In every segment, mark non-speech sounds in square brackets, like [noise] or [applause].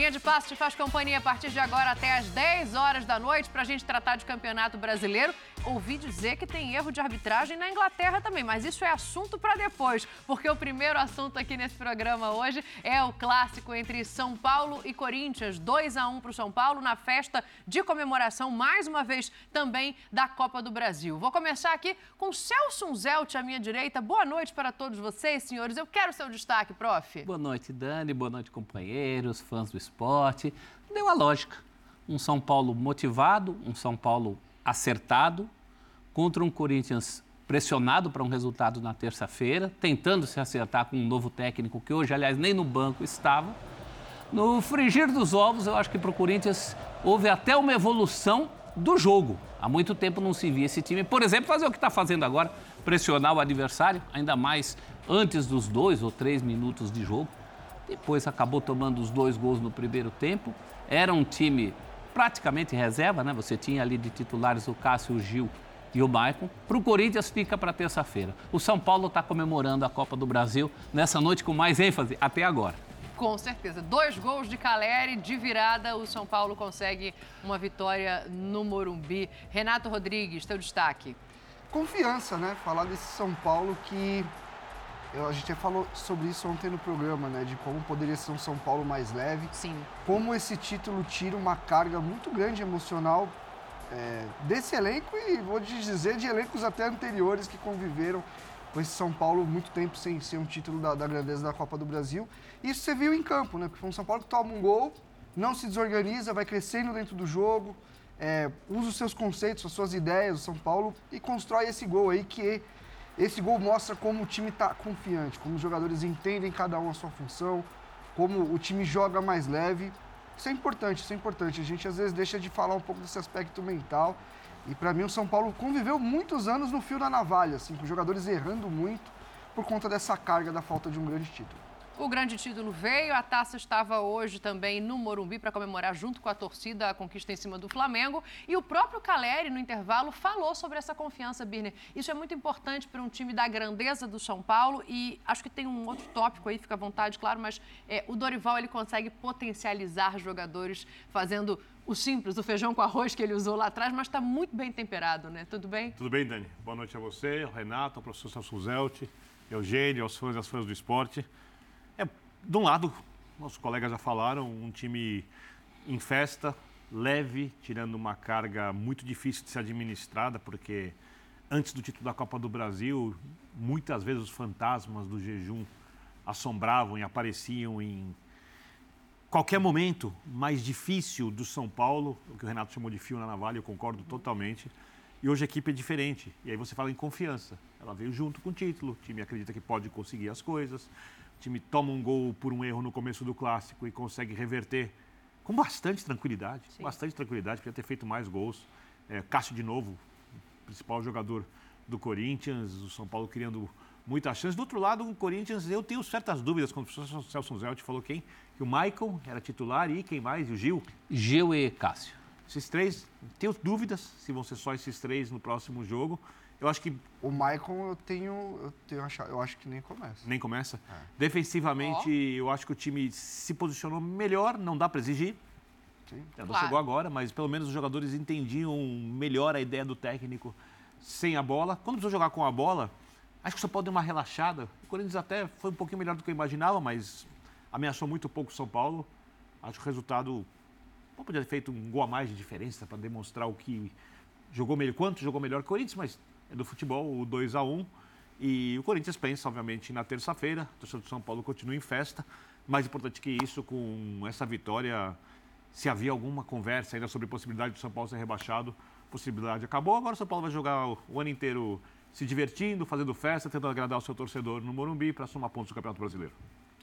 Linha de Passe te faz companhia a partir de agora até às 10 horas da noite para a gente tratar de campeonato brasileiro. Ouvi dizer que tem erro de arbitragem na Inglaterra também, mas isso é assunto para depois, porque o primeiro assunto aqui nesse programa hoje é o clássico entre São Paulo e Corinthians. 2 a 1 para o São Paulo na festa de comemoração, mais uma vez, também da Copa do Brasil. Vou começar aqui com Celso Zelt à minha direita. Boa noite para todos vocês, senhores. Eu quero seu destaque, prof. Boa noite, Dani. Boa noite, companheiros, fãs do esporte. Deu a lógica. Um São Paulo motivado, um São Paulo acertado, contra um Corinthians pressionado para um resultado na terça-feira, tentando se acertar com um novo técnico que hoje, aliás, nem no banco estava. No frigir dos ovos, eu acho que para o Corinthians houve até uma evolução do jogo. Há muito tempo não se via esse time, por exemplo, fazer o que está fazendo agora, pressionar o adversário, ainda mais antes dos dois ou três minutos de jogo. Depois acabou tomando os dois gols no primeiro tempo. Era um time praticamente reserva, né? Você tinha ali de titulares o Cássio, o Gil e o Maicon. Para o Corinthians fica para terça-feira. O São Paulo está comemorando a Copa do Brasil nessa noite com mais ênfase até agora. Com certeza. Dois gols de Caleri, de virada, o São Paulo consegue uma vitória no Morumbi. Renato Rodrigues, teu destaque. Confiança, né? Falar desse São Paulo que eu, a gente já falou sobre isso ontem no programa, né? De como poderia ser um São Paulo mais leve. Sim. Como esse título tira uma carga muito grande emocional é, desse elenco e vou te dizer de elencos até anteriores que conviveram com esse São Paulo muito tempo sem ser um título da, da grandeza da Copa do Brasil. Isso você viu em campo, né? Porque foi um São Paulo que toma um gol, não se desorganiza, vai crescendo dentro do jogo, é, usa os seus conceitos, as suas ideias, o São Paulo, e constrói esse gol aí que esse gol mostra como o time está confiante, como os jogadores entendem cada um a sua função, como o time joga mais leve. Isso é importante, isso é importante. A gente às vezes deixa de falar um pouco desse aspecto mental e para mim o São Paulo conviveu muitos anos no fio da navalha, assim, com jogadores errando muito por conta dessa carga da falta de um grande título. O grande título veio, a taça estava hoje também no Morumbi para comemorar junto com a torcida a conquista em cima do Flamengo. E o próprio Caleri, no intervalo, falou sobre essa confiança, Birner. Isso é muito importante para um time da grandeza do São Paulo e acho que tem um outro tópico aí, fica à vontade, claro, mas é, o Dorival ele consegue potencializar jogadores fazendo o simples, o feijão com arroz que ele usou lá atrás, mas está muito bem temperado, né? Tudo bem? Tudo bem, Dani. Boa noite a você, ao Renato, ao professor Celso Zelt, Eugênio, aos fãs e às fãs do esporte. De um lado, nossos colegas já falaram, um time em festa, leve, tirando uma carga muito difícil de ser administrada, porque antes do título da Copa do Brasil, muitas vezes os fantasmas do jejum assombravam e apareciam em qualquer momento mais difícil do São Paulo, o que o Renato chamou de fio na navalha, eu concordo totalmente. E hoje a equipe é diferente. E aí você fala em confiança. Ela veio junto com o título, o time acredita que pode conseguir as coisas, o time toma um gol por um erro no começo do clássico e consegue reverter com bastante tranquilidade. Sim. Bastante tranquilidade, podia ter feito mais gols. É, Cássio de novo, principal jogador do Corinthians, o São Paulo criando muitas chances. Do outro lado, o Corinthians, eu tenho certas dúvidas, quando o professor Celso Zelt falou quem? Que o Michael era titular e quem mais? E o Gil? Gil e Cássio. Esses três, tenho dúvidas se vão ser só esses três no próximo jogo. Eu acho que. O Michael eu tenho. Eu, tenho, eu acho que nem começa. Nem começa? É. Defensivamente, oh. eu acho que o time se posicionou melhor, não dá para exigir. Sim. Não claro. chegou agora, mas pelo menos os jogadores entendiam melhor a ideia do técnico sem a bola. Quando precisou jogar com a bola, acho que o São Paulo deu uma relaxada. O Corinthians até foi um pouquinho melhor do que eu imaginava, mas ameaçou muito pouco o São Paulo. Acho que o resultado. Não podia ter feito um gol a mais de diferença para demonstrar o que jogou melhor, quanto jogou melhor que o Corinthians, mas do futebol, o 2 a 1 E o Corinthians pensa, obviamente, na terça-feira. O torcedor do São Paulo continua em festa. Mais importante que isso, com essa vitória, se havia alguma conversa ainda sobre possibilidade do São Paulo ser rebaixado, possibilidade acabou. Agora o São Paulo vai jogar o ano inteiro se divertindo, fazendo festa, tentando agradar o seu torcedor no Morumbi para somar pontos do Campeonato Brasileiro.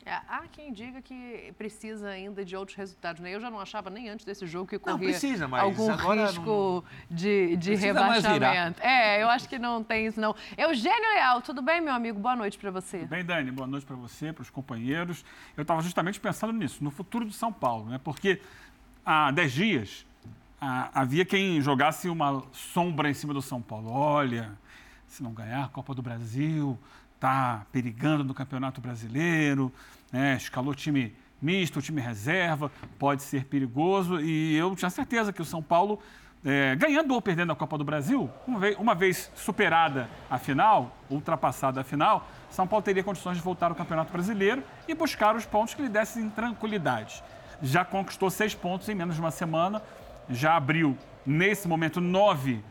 É, há quem diga que precisa ainda de outros resultados. Né? Eu já não achava nem antes desse jogo que corria precisa, algum risco não... de, de rebaixamento. É, eu acho que não tem isso não. Eugênio Leal, tudo bem, meu amigo? Boa noite para você. Tudo bem, Dani. Boa noite para você, para os companheiros. Eu estava justamente pensando nisso, no futuro de São Paulo, né? porque há 10 dias havia quem jogasse uma sombra em cima do São Paulo. Olha, se não ganhar a Copa do Brasil, está perigando no Campeonato Brasileiro, né? escalou time misto, time reserva, pode ser perigoso. E eu tinha certeza que o São Paulo, é, ganhando ou perdendo a Copa do Brasil, uma vez, uma vez superada a final, ultrapassada a final, São Paulo teria condições de voltar ao Campeonato Brasileiro e buscar os pontos que lhe dessem tranquilidade. Já conquistou seis pontos em menos de uma semana, já abriu, nesse momento, nove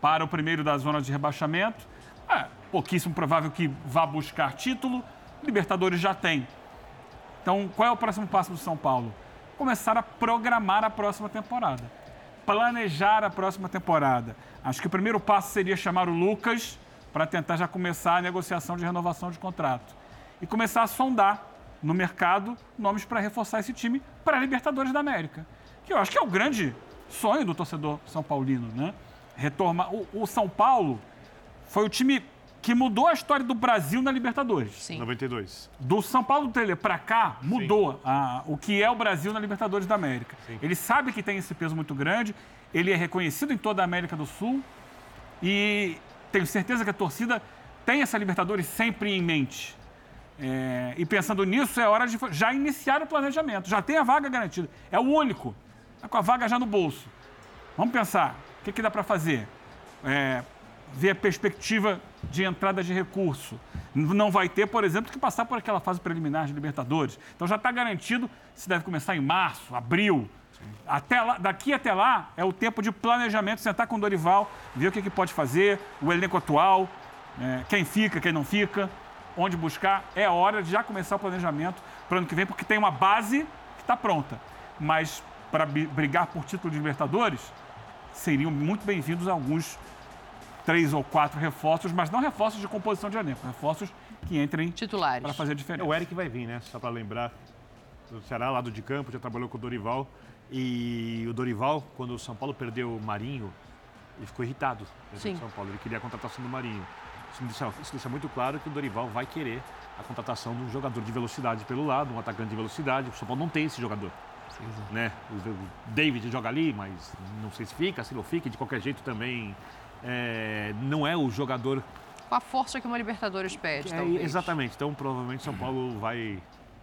para o primeiro da zona de rebaixamento. É pouquíssimo provável que vá buscar título. Libertadores já tem. Então, qual é o próximo passo do São Paulo? Começar a programar a próxima temporada. Planejar a próxima temporada. Acho que o primeiro passo seria chamar o Lucas para tentar já começar a negociação de renovação de contrato. E começar a sondar no mercado nomes para reforçar esse time para a Libertadores da América. Que eu acho que é o grande sonho do torcedor são paulino, né? Retornar. O, o São Paulo foi o time que mudou a história do Brasil na Libertadores. Sim. 92. Do São Paulo do Tele para cá, mudou a, o que é o Brasil na Libertadores da América. Sim. Ele sabe que tem esse peso muito grande, ele é reconhecido em toda a América do Sul e tenho certeza que a torcida tem essa Libertadores sempre em mente. É, e pensando nisso, é hora de já iniciar o planejamento. Já tem a vaga garantida. É o único. Está com a vaga já no bolso. Vamos pensar. O que, que dá para fazer? É, ver a perspectiva de entrada de recurso. Não vai ter, por exemplo, que passar por aquela fase preliminar de Libertadores. Então já está garantido, se deve começar em março, abril. Até lá, daqui até lá é o tempo de planejamento, sentar com o Dorival, ver o que, que pode fazer, o elenco atual, é, quem fica, quem não fica, onde buscar. É hora de já começar o planejamento para o ano que vem, porque tem uma base que está pronta. Mas para brigar por título de Libertadores, seriam muito bem-vindos alguns três ou quatro reforços, mas não reforços de composição de elenco, reforços que entrem Titulares. para fazer a diferença. O Eric vai vir, né? Só para lembrar. Do Ceará, lado de campo, já trabalhou com o Dorival. E o Dorival, quando o São Paulo perdeu o Marinho, ele ficou irritado Sim. São Paulo. Ele queria a contratação do Marinho. Isso deixa, isso deixa muito claro que o Dorival vai querer a contratação de um jogador de velocidade pelo lado, um atacante de velocidade. O São Paulo não tem esse jogador. Né? O o David joga ali, mas não sei se fica, se não fica. De qualquer jeito também é, não é o jogador Com a força que uma Libertadores pede, é, exatamente. Então, provavelmente, São Paulo vai.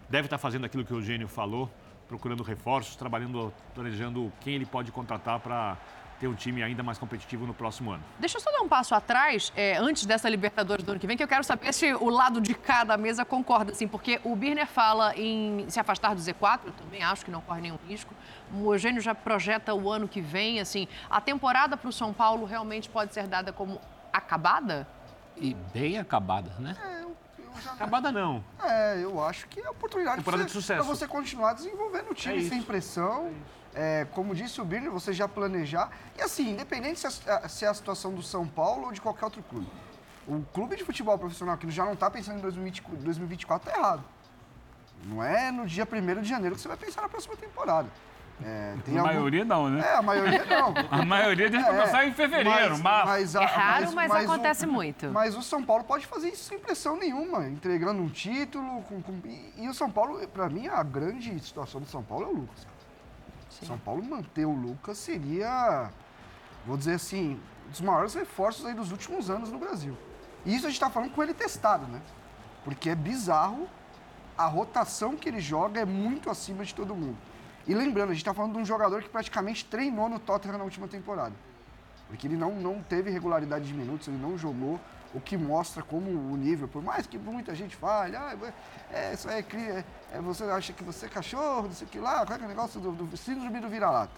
Deve estar fazendo aquilo que o Eugênio falou, procurando reforços, trabalhando, planejando quem ele pode contratar para ter um time ainda mais competitivo no próximo ano. Deixa eu só dar um passo atrás, é, antes dessa Libertadores do ano que vem, que eu quero saber se o lado de cá da mesa concorda, assim, porque o Birner fala em se afastar do Z4, eu também acho que não corre nenhum risco. O Eugênio já projeta o ano que vem, assim, a temporada para o São Paulo realmente pode ser dada como acabada? E bem acabada, né? Acabada não. É, eu acho que é oportunidade Temporada pra de você, sucesso. você continuar desenvolvendo o time É sem pressão. É, como disse o Birner, você já planejar. E assim, independente se é, se é a situação do São Paulo ou de qualquer outro clube. O clube de futebol profissional que já não está pensando em 2020 2024 está errado. Não é no dia 1 de janeiro que você vai pensar na próxima temporada. É, tem a algum- maioria não, né? É, a maioria [laughs] não. A maioria deve É, começar em fevereiro, mas- março. mas a- É raro, mas o- acontece muito. Mas o São Paulo pode fazer isso sem pressão nenhuma, entregando um título. Com, com- e, e o São Paulo, para mim, a grande situação do São Paulo é o Lucas. Cara. São Paulo manter o Lucas seria, vou dizer assim, um dos maiores reforços aí dos últimos anos no Brasil. E isso a gente está falando com ele testado, né? Porque é bizarro, a rotação que ele joga é muito acima de todo mundo. E lembrando, a gente está falando de um jogador que praticamente treinou no Tottenham na última temporada. Porque ele não, não teve regularidade de minutos, ele não jogou, o que mostra como o nível, por mais que muita gente fale, ah, é, isso aí é, é, é, você acha que você é cachorro, não sei o que lá, qual é que é o negócio do, do síndrome do vira-lata.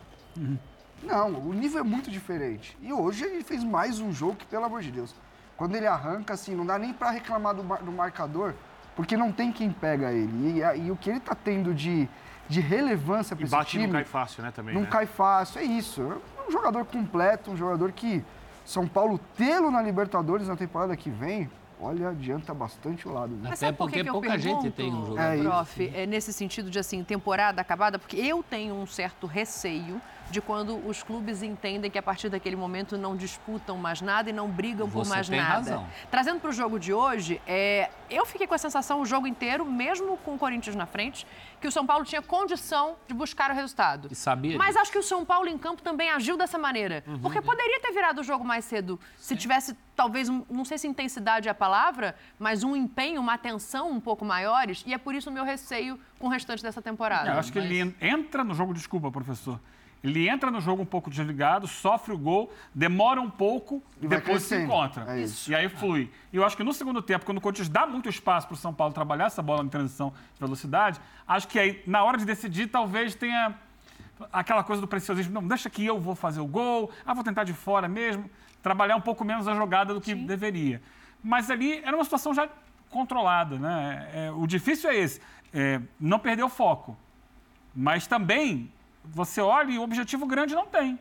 Não, o nível é muito diferente. E hoje ele fez mais um jogo que, pelo amor de Deus, quando ele arranca, assim, não dá nem para reclamar do, do marcador, porque não tem quem pega ele. E, e o que ele tá tendo de, de relevância para E esse bate time... não cai fácil, né, também, Não né? cai fácil, é isso. É um jogador completo, um jogador que São Paulo tê-lo na Libertadores na temporada que vem, olha, adianta bastante o lado. Né? Mas Até por porque pouca gente tem um jogador. É. Prof, é nesse sentido de assim, temporada acabada, porque eu tenho um certo receio de quando os clubes entendem que a partir daquele momento não disputam mais nada e não brigam por Você mais tem nada. razão. Trazendo para o jogo de hoje, é, eu fiquei com a sensação o jogo inteiro, mesmo com o Corinthians na frente, que o São Paulo tinha condição de buscar o resultado. E sabia Mas acho que o São Paulo em campo também agiu dessa maneira. Uhum. Porque poderia ter virado o jogo mais cedo se tivesse, talvez, um- não sei se intensidade é a palavra, mas um empenho, uma atenção um pouco maiores. E é por isso o meu receio com o restante dessa temporada. É, Eu acho que ele en- entra no jogo, desculpa, professor. Ele entra no jogo um pouco desligado, sofre o gol, demora um pouco, E depois se encontra. É isso. E aí flui. E eu acho que no segundo tempo, quando o Corinthians dá muito espaço para o São Paulo trabalhar essa bola em transição de velocidade, acho que aí, na hora de decidir, talvez tenha aquela coisa do preciosismo. Não, deixa que eu vou fazer o gol, ah, vou tentar de fora mesmo, trabalhar um pouco menos a jogada do que deveria. Mas ali era uma situação já controlada, né? É, o difícil é esse, é, não perder o foco. Mas também, você olha e o objetivo grande não tem.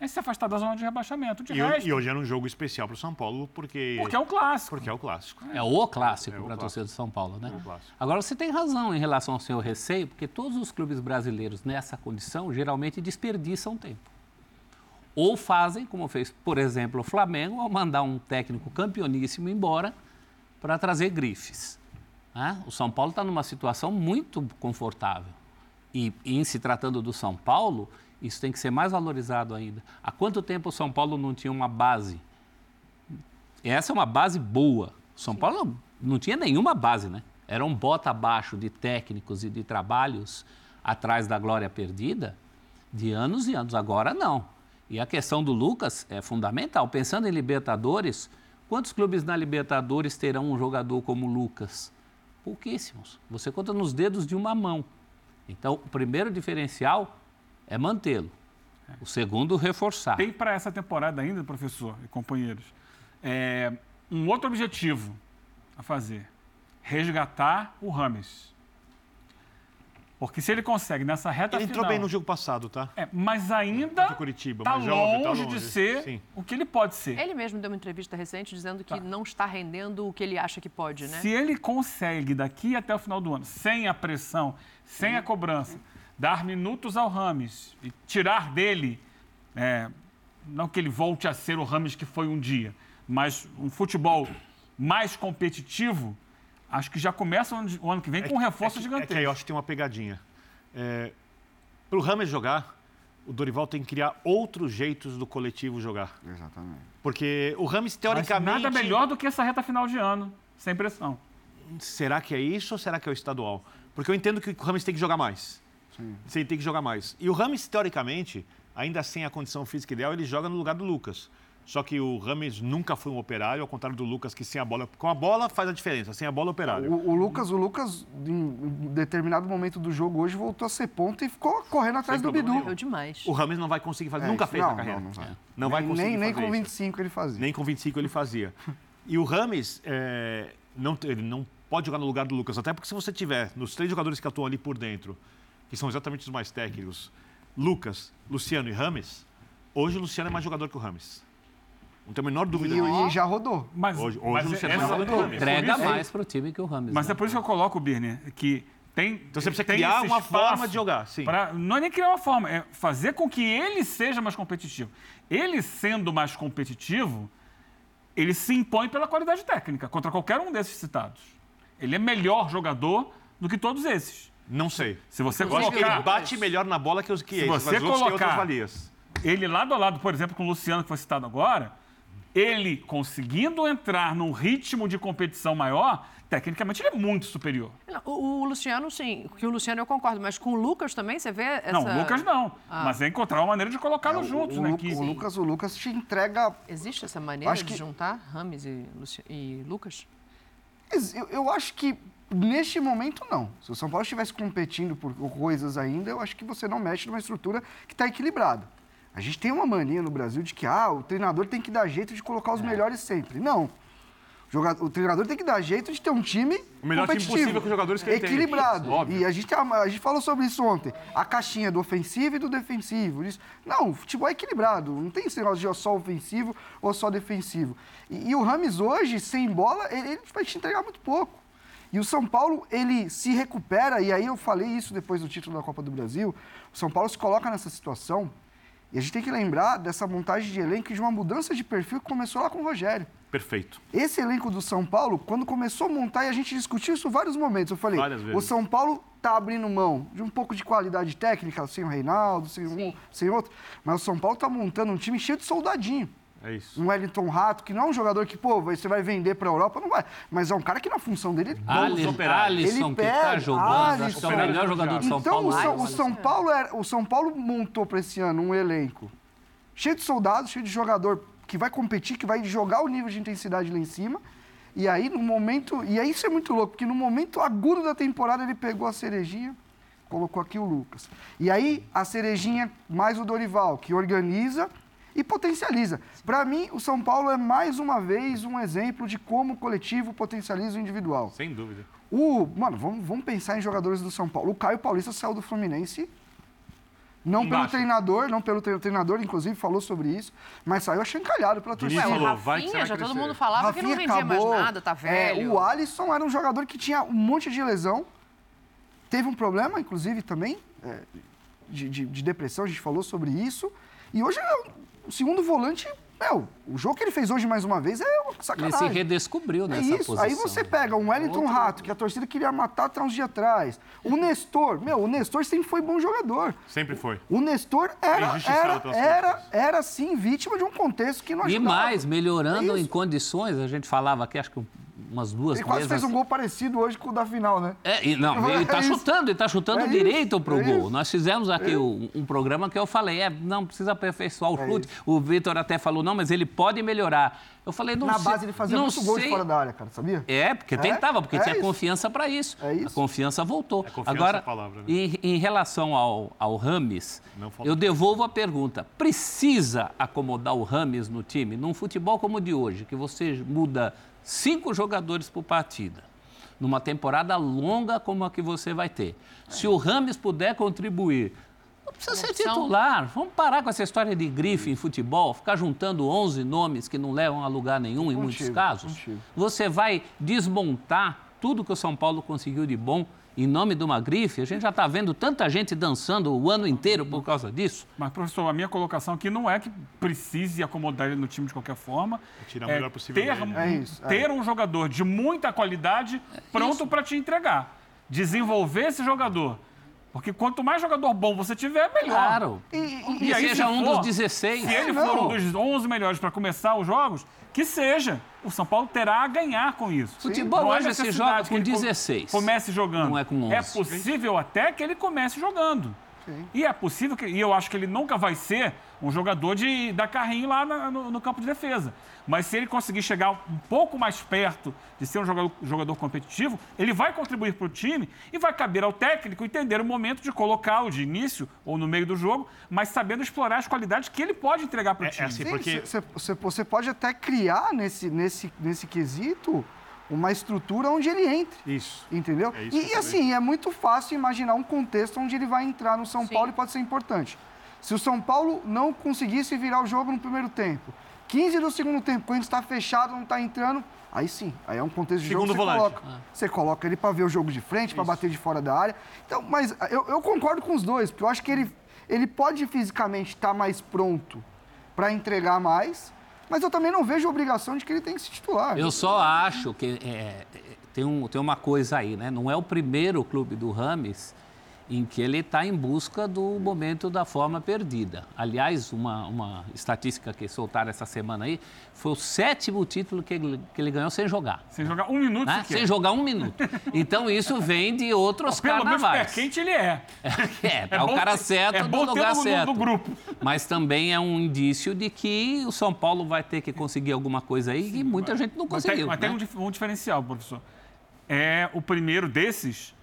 É se afastar da zona de rebaixamento. De E, resto, e hoje era um jogo especial para o São Paulo, porque, porque é um clássico. porque é o clássico. É o clássico É para a torcida de São Paulo, né? É o clássico. Agora, você tem razão em relação ao seu receio, porque todos os clubes brasileiros nessa condição geralmente desperdiçam tempo. Ou fazem, como fez, por exemplo, o Flamengo, ao mandar um técnico campeoníssimo embora para trazer grifes. né? O São Paulo está numa situação muito confortável. E, em se tratando do São Paulo, isso tem que ser mais valorizado ainda. Há quanto tempo o São Paulo não tinha uma base essa é uma base boa. São Paulo não, não tinha nenhuma base, né? Era um bota abaixo de técnicos e de trabalhos atrás da glória perdida de anos e anos. Agora não. E a questão do Lucas é fundamental. Pensando em Libertadores, quantos clubes na Libertadores terão um jogador como o Lucas? Pouquíssimos. Você conta nos dedos de uma mão. Então, o primeiro diferencial é mantê-lo. O segundo, reforçar. Tem para essa temporada ainda, professor e companheiros, é, um outro objetivo a fazer: resgatar o Rames. Porque se ele consegue nessa reta Ele entrou final, bem no jogo passado, tá? É, mas ainda o Curitiba, tá mas é longe, tá de longe. ser Sim. o que ele pode ser. Ele mesmo deu uma entrevista recente dizendo que Tá. não está rendendo o que ele acha que pode, né? Se ele consegue, daqui até o final do ano, sem a pressão, sem a cobrança, dar minutos ao Rames e tirar dele, é, não que ele volte a ser o Rames que foi um dia, mas um futebol mais competitivo, acho que já começa o ano, que vem com um reforço é É gigantesco. que aí eu acho que tem uma pegadinha. É, para o Rames jogar, o Dorival tem que criar outros jeitos do coletivo jogar. Exatamente. Porque o Rames, Mas teoricamente... nada melhor do que essa reta final de ano, sem pressão. Será que é isso ou será que é o estadual? Porque eu entendo que o Rames tem que jogar mais. Sim. tem que jogar mais. E o Rames, teoricamente, ainda sem a condição física ideal, ele joga no lugar do Lucas. Só que o Rames nunca foi um operário, ao contrário do Lucas, que sem a bola. Com a bola faz a diferença, sem a bola operário. O, o Lucas, o Lucas, em determinado momento do jogo hoje, voltou a ser ponta e ficou correndo atrás do problema Bidu. nenhum. Demais. O Rames não vai conseguir fazer. É, nunca isso- fez não, na carreira. Não, não vai. Não vai nem, conseguir nem, nem com isso. 25 ele fazia. Nem com 25 ele fazia. E o Rames é, não, ele não pode jogar no lugar do Lucas, até porque se você tiver nos três jogadores que atuam ali por dentro, que são exatamente os mais técnicos, Lucas, Luciano e Rames, hoje o Luciano é mais jogador que o Rames. Não tem a menor dúvida E, disso. e já rodou. Mas, Hoje- hoje mas o Luciano essa- no Rames. Entrega isso- mais para o time que o Rames. Mas né? é por isso que eu coloco, Birner, que tem. Então você precisa tem criar uma forma de jogar, sim. pra- não é nem criar uma forma, é fazer com que ele seja mais competitivo. Ele sendo mais competitivo, ele se impõe pela qualidade técnica contra qualquer um desses citados. Ele é melhor jogador do que todos esses. Não sei. Se você Eu acho que ele colocar bate melhor na bola que os que Se esses, você colocar- ele lado a lado, por exemplo, com o Luciano, que foi citado agora, ele conseguindo entrar num ritmo de competição maior, tecnicamente ele é muito superior. Não, O, o Luciano, sim. Que o Luciano eu concordo, mas com o Lucas também, você vê essa... Não, o Lucas não. Ah. Mas é encontrar uma maneira de colocá-los O- juntos, o, né? Lu- Que- o Lucas, o Lucas te entrega. Existe essa maneira Acho de que- juntar Rames e, Luci- e Lucas? Eu, eu acho que neste momento não. Se o São Paulo estivesse competindo por coisas ainda, eu acho que você não mexe numa estrutura que está equilibrada. A gente tem uma mania no Brasil de que ah, o treinador tem que dar jeito de colocar É. os melhores sempre. Não. O, treinador tem que dar jeito de ter um time O melhor time competitivo, possível com os jogadores que ele tem. equilibrado. Óbvio. E a gente, a gente falou sobre isso ontem. A caixinha do ofensivo e do defensivo. Isso. Não, o futebol é equilibrado. Não tem esse negócio de só ofensivo ou só defensivo. E, e o Rames hoje, sem bola, ele, ele vai te entregar muito pouco. E o São Paulo, ele se recupera, e aí eu falei isso depois do título da Copa do Brasil. O São Paulo se coloca nessa situação, e a gente tem que lembrar dessa montagem de elenco e de uma mudança de perfil que começou lá com o Rogério. Perfeito. Esse elenco do São Paulo, quando começou a montar, e a gente discutiu isso em vários momentos, eu falei, Várias vezes. o São Paulo tá abrindo mão de um pouco de qualidade técnica, sem o Reinaldo, sem um, sem outro, mas o São Paulo tá montando um time cheio de soldadinho. É isso. Um Wellington Rato, que não é um jogador que, pô, você vai vender pra Europa, não vai. Mas é um cara que na função dele... Ali-. Alisson, Ele que pega, jogando, é o melhor jogador do São Então, Paulo. o São, o Alisson. São Paulo era- o São Paulo montou para esse ano um elenco cheio de soldados, cheio de jogador que vai competir, que vai jogar o nível de intensidade lá em cima. E aí, no momento. E aí, isso é muito louco, porque no momento agudo da temporada, ele pegou a cerejinha, colocou aqui o Lucas. E aí, a cerejinha mais o Dorival, que organiza e potencializa. Para mim, o São Paulo é mais uma vez um exemplo de como o coletivo potencializa o individual. Sem dúvida. O, mano, vamos, vamos pensar em jogadores do São Paulo. O Caio Paulista saiu do Fluminense. Não pelo Embaixo. treinador, não pelo tre- treinador, inclusive, falou sobre isso, mas saiu achancalhado pela Diniz torcida. Ué, o falou, vai que você Rafinha, vai já todo crescer. mundo falava que não vendia acabou. mais nada, tá É, velho. o Alisson era um jogador que tinha um monte de lesão. Teve um problema, inclusive, também, é, de, de- de depressão, a gente falou sobre isso. E hoje é o segundo volante. Meu, o jogo que ele fez hoje mais uma vez é uma Ele sacanagem. se redescobriu É nessa isso. posição. Aí você pega um Wellington Rato, que a torcida queria matar até uns dias atrás. O Nestor, meu, o Nestor sempre foi bom jogador. Sempre foi. O Nestor era, Injustiçado era, era, era, sim, vítima de um contexto que não E ajudava. mais, melhorando É em condições, a gente falava aqui, acho que umas duas Ele quase fez um gol parecido hoje com o da final, né? É, e não, [laughs] ele está É isso. chutando, ele está chutando É isso, direito pro é gol. isso. Nós fizemos aqui um, um programa que eu falei, é, não precisa aperfeiçoar o É chute. O Vitor até falou, não, mas ele pode melhorar. Eu falei, não Na sei. base ele fazia não muito gol fora da área, cara, sabia? É, porque É, tentava, porque é tinha isso. confiança para isso. É isso. A confiança voltou. É confiança Agora, a palavra, né? em, em relação ao, ao Rames, eu devolvo a pergunta. Precisa acomodar o Rames no time? Num futebol como o de hoje, que você muda cinco jogadores por partida, numa temporada longa como a que você vai ter. Se o Rames puder contribuir, não precisa ser opção. titular. Vamos parar com essa história de grife em futebol, ficar juntando 11 nomes que não levam a lugar nenhum em muitos Contigo, casos. contigo. Você vai desmontar tudo que o São Paulo conseguiu de bom em nome de uma grife. A gente já está vendo tanta gente dançando o ano inteiro por causa disso. Mas, professor, a minha colocação aqui não é que precise acomodar ele no time de qualquer forma. É tirar o melhor possível ter, dele. É isso, é. ter um jogador de muita qualidade pronto para te entregar. Desenvolver esse jogador. Porque quanto mais jogador bom você tiver, melhor. Claro. E, e- E, aí, seja se um for- dos 16. Se ele não. for um dos 11 melhores para começar os jogos, que seja. O São Paulo terá a ganhar com isso. Futebol Não hoje se necessidade joga com ele co- 16. Comece jogando. Não é com 11. É possível até que ele comece jogando. E é possível que. E eu acho que ele nunca vai ser um jogador de dar carrinho lá na- no, no campo de defesa. Mas se ele conseguir chegar um pouco mais perto de ser um jogador, jogador competitivo, ele vai contribuir para o time e vai caber ao técnico entender o momento de colocá-lo de início ou no meio do jogo, mas sabendo explorar as qualidades que ele pode entregar para o É- é time. assim, Sim, porque- cê- cê- você pode até criar nesse, nesse, nesse quesito uma estrutura onde ele entre. Isso. Entendeu? É isso e falei. assim, é muito fácil imaginar um contexto onde ele vai entrar no São Sim. Paulo e pode ser importante. Se o São Paulo não conseguisse virar o jogo no primeiro tempo, 15 do segundo tempo, quando está fechado, não está entrando, aí sim, aí é um contexto de Segundo jogo que você volante. coloca. Você coloca ele para ver o jogo de frente, para bater de fora da área. Então, mas eu, eu concordo com os dois, porque eu acho que ele, ele pode fisicamente estar mais pronto para entregar mais, mas eu também não vejo obrigação de que ele tem que se titular. Eu só acho que é, é, tem, um, tem uma coisa aí, né? Não é o primeiro clube do Rames em que ele está em busca do momento da forma perdida. Aliás, uma, uma estatística que soltaram essa semana aí, foi o sétimo título que ele, que ele ganhou sem jogar. Sem jogar um minuto né? Sem jogar um minuto. Então isso vem de outros Pelo menos pé carnavais. quente ele é. É, é, [laughs] bom o cara certo é no lugar no- certo. no grupo. Mas também é um indício de que o São Paulo vai ter que conseguir alguma coisa aí e muita gente não Mas tem, conseguiu. mas tem né? um, dif- um diferencial, professor. É o primeiro desses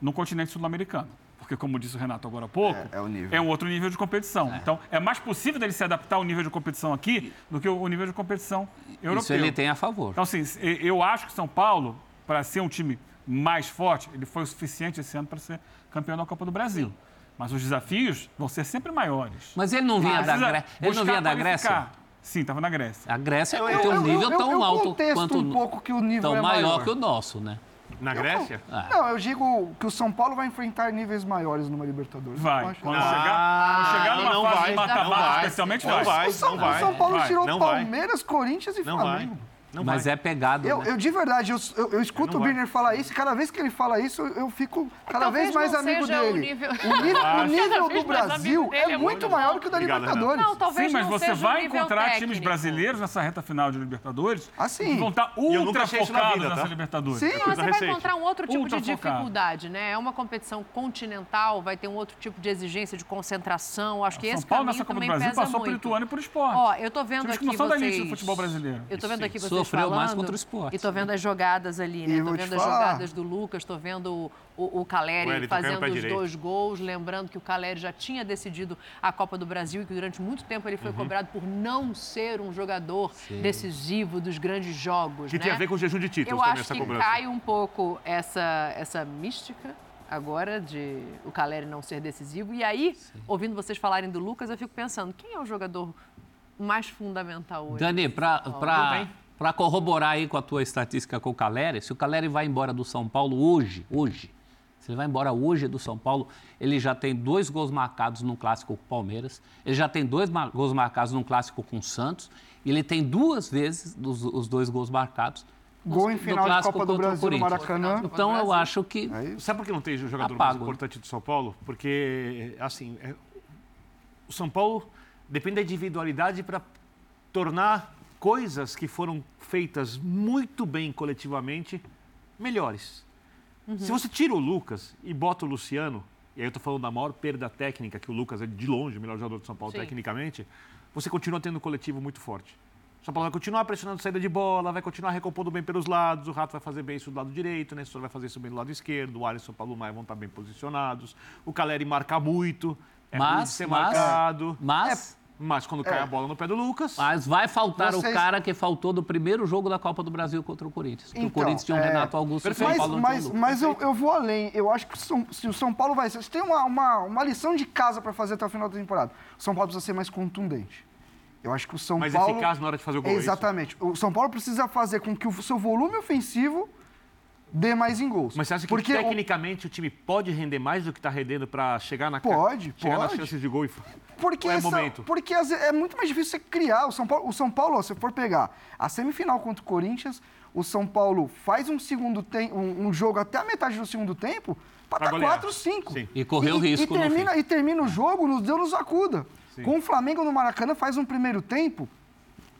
no continente sul-americano. Porque, como disse o Renato agora há pouco, É, é o nível. é um outro nível de competição. Então, é mais possível dele se adaptar ao nível de competição aqui do que o nível de competição europeu. Isso ele tem a favor. Então, assim, eu acho que São Paulo, para ser um time mais forte, ele foi o suficiente esse ano para ser campeão da Copa do Brasil. Mas os desafios vão ser sempre maiores. Mas ele não vinha da, Gré... ele não vinha da Grécia? Sim, estava na Grécia. A Grécia Eu- tem um nível eu- tão eu alto contesto quanto um pouco que o nível tão é maior maior. que o nosso, né? Na Grécia? Não, eu digo que o São Paulo vai enfrentar níveis maiores numa Libertadores. Vai. Quando Ah, chegar, quando chegar numa não fase vai, não mata-mata, especialmente não vai. vai. O São, vai, o São Paulo vai, tirou não vai. Palmeiras, Corinthians e Não vai. Flamengo. Não Mas vai. é pegado, Eu, né? eu, de verdade, eu, eu, eu escuto o vai. Birner falar isso e cada vez que ele fala isso, eu, fico cada Talvez vez mais amigo o dele. nível- O nível, [laughs] o nível do Brasil é é muito maior do que o da Obrigado, Libertadores. Não, talvez Sim, mas não você vai encontrar times técnico. brasileiros nessa reta final de Libertadores Assim. que vão estar eu nunca ultra na focados vida, tá? nessa Libertadores. Sim. Você vai recente. encontrar um outro tipo Ultra de focado. dificuldade, né? É uma competição continental, vai ter um outro tipo de exigência de concentração. Acho que São esse Paulo caminho nessa Copa do também Brasil passou muito. por Ituano e por esporte. Ó, eu tô vendo Times aqui vocês... do futebol brasileiro. Eu tô vendo aqui vocês Sofreu falando. mais contra o esporte. E tô vendo as jogadas ali, né? E tô vendo as falar. jogadas do Lucas, tô vendo o, o, Caleri no fazendo os direito. dois gols. Lembrando que o Caleri já tinha decidido a Copa do Brasil e que durante muito tempo ele foi Uhum. cobrado por não ser um jogador decisivo dos grandes jogos. Que né? tem a ver com o jejum de títulos Eu também, acho essa que cobrança. cai um pouco essa, essa mística agora de o Caleri não ser decisivo. E aí, ouvindo vocês falarem do Lucas, eu fico pensando, quem é o jogador mais fundamental hoje? Dani, Paulo? Para corroborar aí com a tua estatística com o Caleri, se o Caleri vai embora do São Paulo hoje, hoje, se ele vai embora hoje do São Paulo, ele já tem dois gols marcados no clássico com o Palmeiras, ele já tem dois ma- gols marcados no clássico com o Santos, e ele tem duas vezes os, os dois gols marcados. no- Gol em final de clássico Copa do contra o Brasil no Corinthians. Maracanã. Então eu acho que É. Sabe por que não tem jogador Apago, mais importante do São Paulo? Porque, assim, é- o São Paulo depende da individualidade para tornar coisas que foram feitas muito bem coletivamente melhores. Se você tira o Lucas e bota o Luciano, e aí eu estou falando da maior perda técnica, que o Lucas é de longe o melhor jogador do São Paulo Sim. tecnicamente, você continua tendo um coletivo muito forte. O São Paulo vai continuar pressionando saída de bola, vai continuar recompondo bem pelos lados, o Rato vai fazer bem isso do lado direito, o Nestor vai fazer isso bem do lado esquerdo, o Alisson e o Paulo Maia vão estar bem posicionados, o Caleri marca muito, é de mas, ser mas, marcado, mas, mas quando cai a bola no pé do Lucas, mas vai faltar Vocês- o cara que faltou do primeiro jogo da Copa do Brasil contra o Corinthians. Porque o Então, Corinthians tinha o é, Renato Augusto o São Mas, Paulo mas, Lucas. mas eu, eu vou além. Eu acho que o São- se o São Paulo vai ser. Você tem uma, uma, uma lição de casa para fazer até o final da temporada. O São Paulo precisa ser mais contundente. Eu acho que o São mais Paulo. eficaz na hora de fazer o gol. é? Exatamente. O São Paulo precisa fazer com que o seu volume ofensivo dê mais em gols. Mas você acha que Porque o- tecnicamente o... time pode render mais do que está rendendo para chegar na ca- Pode, chegar nas pode. chances de gol? E... Porque, é essa- momento? porque é muito mais difícil você criar. O São Paulo, o São Paulo ó, se for pegar a semifinal contra o Corinthians, o São Paulo faz um segundo tem, um, um jogo até a metade do segundo tempo para Pra estar golear. 4 5 Sim. E correu risco e no termina, fim. e termina o jogo nos Deus nos acuda. Com o Flamengo no Maracanã faz um primeiro tempo,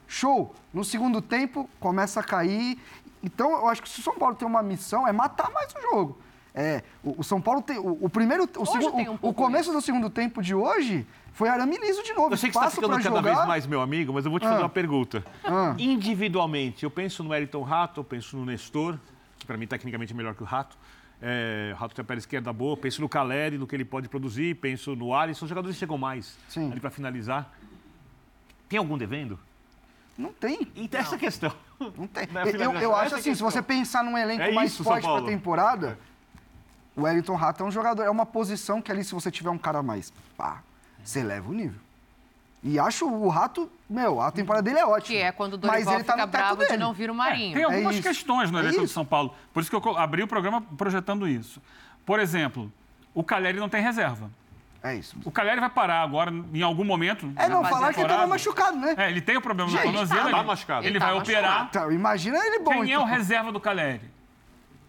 show. No segundo tempo começa a cair. Então eu acho que se o São Paulo tem uma missão é matar mais o jogo. É, o, o São Paulo tem o, o primeiro, o, segundo- um o- começo do segundo tempo de hoje foi arame liso de novo. Eu sei que você está ficando cada jogar. vez mais meu amigo, mas eu vou te fazer Ah. uma pergunta. Ah. Individualmente, eu penso no Elton Rato, eu penso no Nestor, que para mim tecnicamente é melhor que o Rato. É, o Rato tem a perna esquerda boa, penso no Caleri, no que ele pode produzir, penso no Alisson, os jogadores chegam mais Sim. ali para finalizar. Tem algum devendo? Não tem. E tem essa questão. [laughs] Não tem. Eu, eu, acho assim, se questão. você pensar num elenco É mais isso, forte para temporada, o Wellington Rato é um jogador, é uma posição que ali, se você tiver um cara mais pá, você leva o nível. E acho o Rato, meu, a temporada dele é ótima. Que é quando o mas Dorival ele tá fica no teto bravo de dele. não vir o Marinho. Tem algumas isso. questões no É elenco do isso. São Paulo. Por isso que eu abri o programa projetando isso. Por exemplo, o Caleri não tem reserva. É isso. O Caleri vai parar agora, em algum momento. É, não, falar que ele tava temporada. machucado, né? É, ele tem o problema no Gente, tornozelo. tá ele, machucado. Ele, Ele vai tá operar. Então, imagina ele bom. Quem é então. o reserva do Caleri?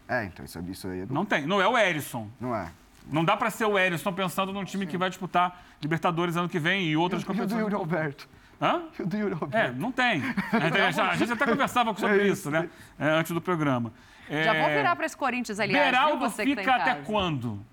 É, então isso, isso aí é do- Não tem. Não é o Erisson. não é. Não dá para ser o Erisson pensando num time que vai disputar Libertadores ano que vem e outras E o do competições. Yuri Alberto. Hã? E o do Yuri É, Alberto. não tem. A gente, a gente até conversava [laughs] sobre É isso, né? É, antes do programa. Já vou É, virar para esse Corinthians, aliás. viu, Beraldo você que tá em fica até quando?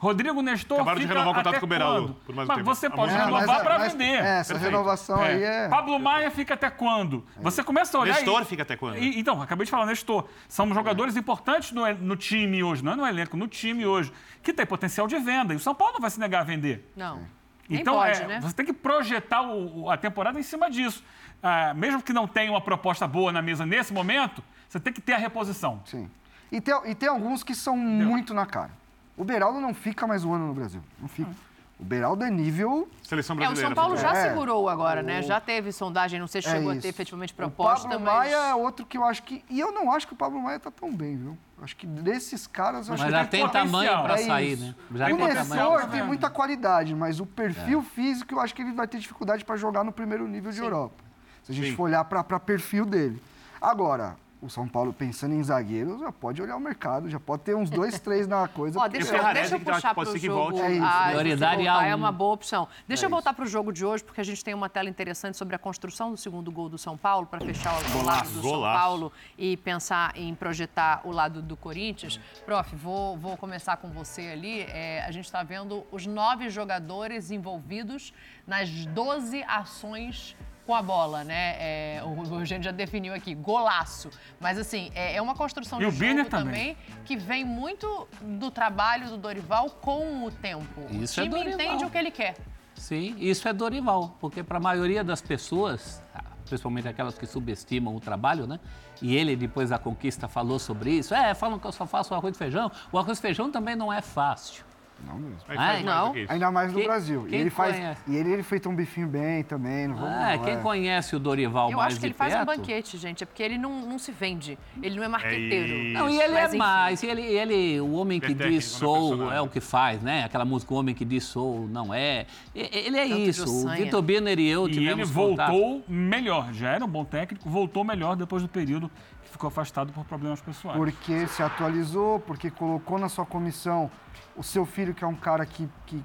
Rodrigo Nestor Acabaram de fica renovar o contrato até com o Beraldo quando? por mais um mas tempo. você pode tempo. renovar mas- para mas- vender. É, essa Perfeito. renovação aí é. Pablo Maia fica até quando? Você começa a olhar. Nestor e- fica até quando? e- então, acabei de falar, Nestor. São jogadores importantes no, no time hoje, não é no elenco, no time hoje, que tem potencial de venda. E o São Paulo não vai se negar a vender. Não. Nem Então, pode, é, né? você tem que projetar o- o- a temporada em cima disso. Ah, mesmo que não tenha uma proposta boa na mesa nesse momento, você tem que ter a reposição. Sim. E tem, e tem alguns que são muito na cara. O Beraldo não fica mais um ano no Brasil. Não fica. O Beraldo é nível Seleção É, o brasileira. São Paulo já É. segurou agora, né? Já teve sondagem, não sei se É chegou a isso. ter efetivamente O proposta, Pablo mas... Maia é outro que eu acho que. E eu não acho que o Pablo Maia tá tão bem, viu? Acho que desses caras. eu Mas acho já que tem potencial. tamanho para É sair, né? Já o tem. Nessor tá tem muita qualidade, mas o É. perfil físico eu acho que ele vai ter dificuldade para jogar no primeiro nível de Europa. Se a gente Sim. for olhar para perfil dele. Agora, o São Paulo pensando em zagueiros, já pode olhar o mercado, já pode ter uns dois, três na coisa. Ó, porque- deixa, E Ferrarese, deixa eu puxar para o jogo. É isso. Ah, Prioridade voltar A1. é uma boa opção. Deixa É eu voltar para o jogo de hoje, porque a gente tem uma tela interessante sobre a construção do segundo gol do São Paulo, para fechar o lado do São. Paulo e pensar em projetar o lado do Corinthians. Prof, vou, vou começar com você ali. É, a gente está vendo os nove jogadores envolvidos nas 12 ações com a bola, né? É, o Eugênio já definiu aqui, golaço. Mas assim, é, é uma construção E de jogo também. também que vem muito do trabalho do Dorival com o tempo. Isso o é time Dorival. entende o que ele quer. Sim, isso é Dorival, porque para a maioria das pessoas, principalmente aquelas que subestimam o trabalho, né? E ele, depois da conquista, falou sobre isso. É, falam que eu só faço arroz e feijão. O arroz e feijão também não é fácil. Não mesmo. Mais não. Ainda mais no Quem- Brasil. E quem ele faz. conhece? E ele, ele feita um bifinho bem também. Não vamos, É, não, quem é. conhece o Dorival Eu mais acho que ele faz um perto- banquete, gente. É porque ele não, não se vende. Ele não é marqueteiro. isso. Não, e ele Mas, é mais, e ele, ele, o homem que Ele é diz né, sou personagem. é o que faz, né? Aquela música O Homem que diz sou não é. E- Ele é Tanto isso. O. Vitor Birner e eu E ele tivemos contato. voltou melhor. Já era um bom técnico, voltou melhor depois do período que ficou afastado por problemas pessoais. Porque se atualizou, porque colocou na sua comissão o seu filho, que é um cara que. que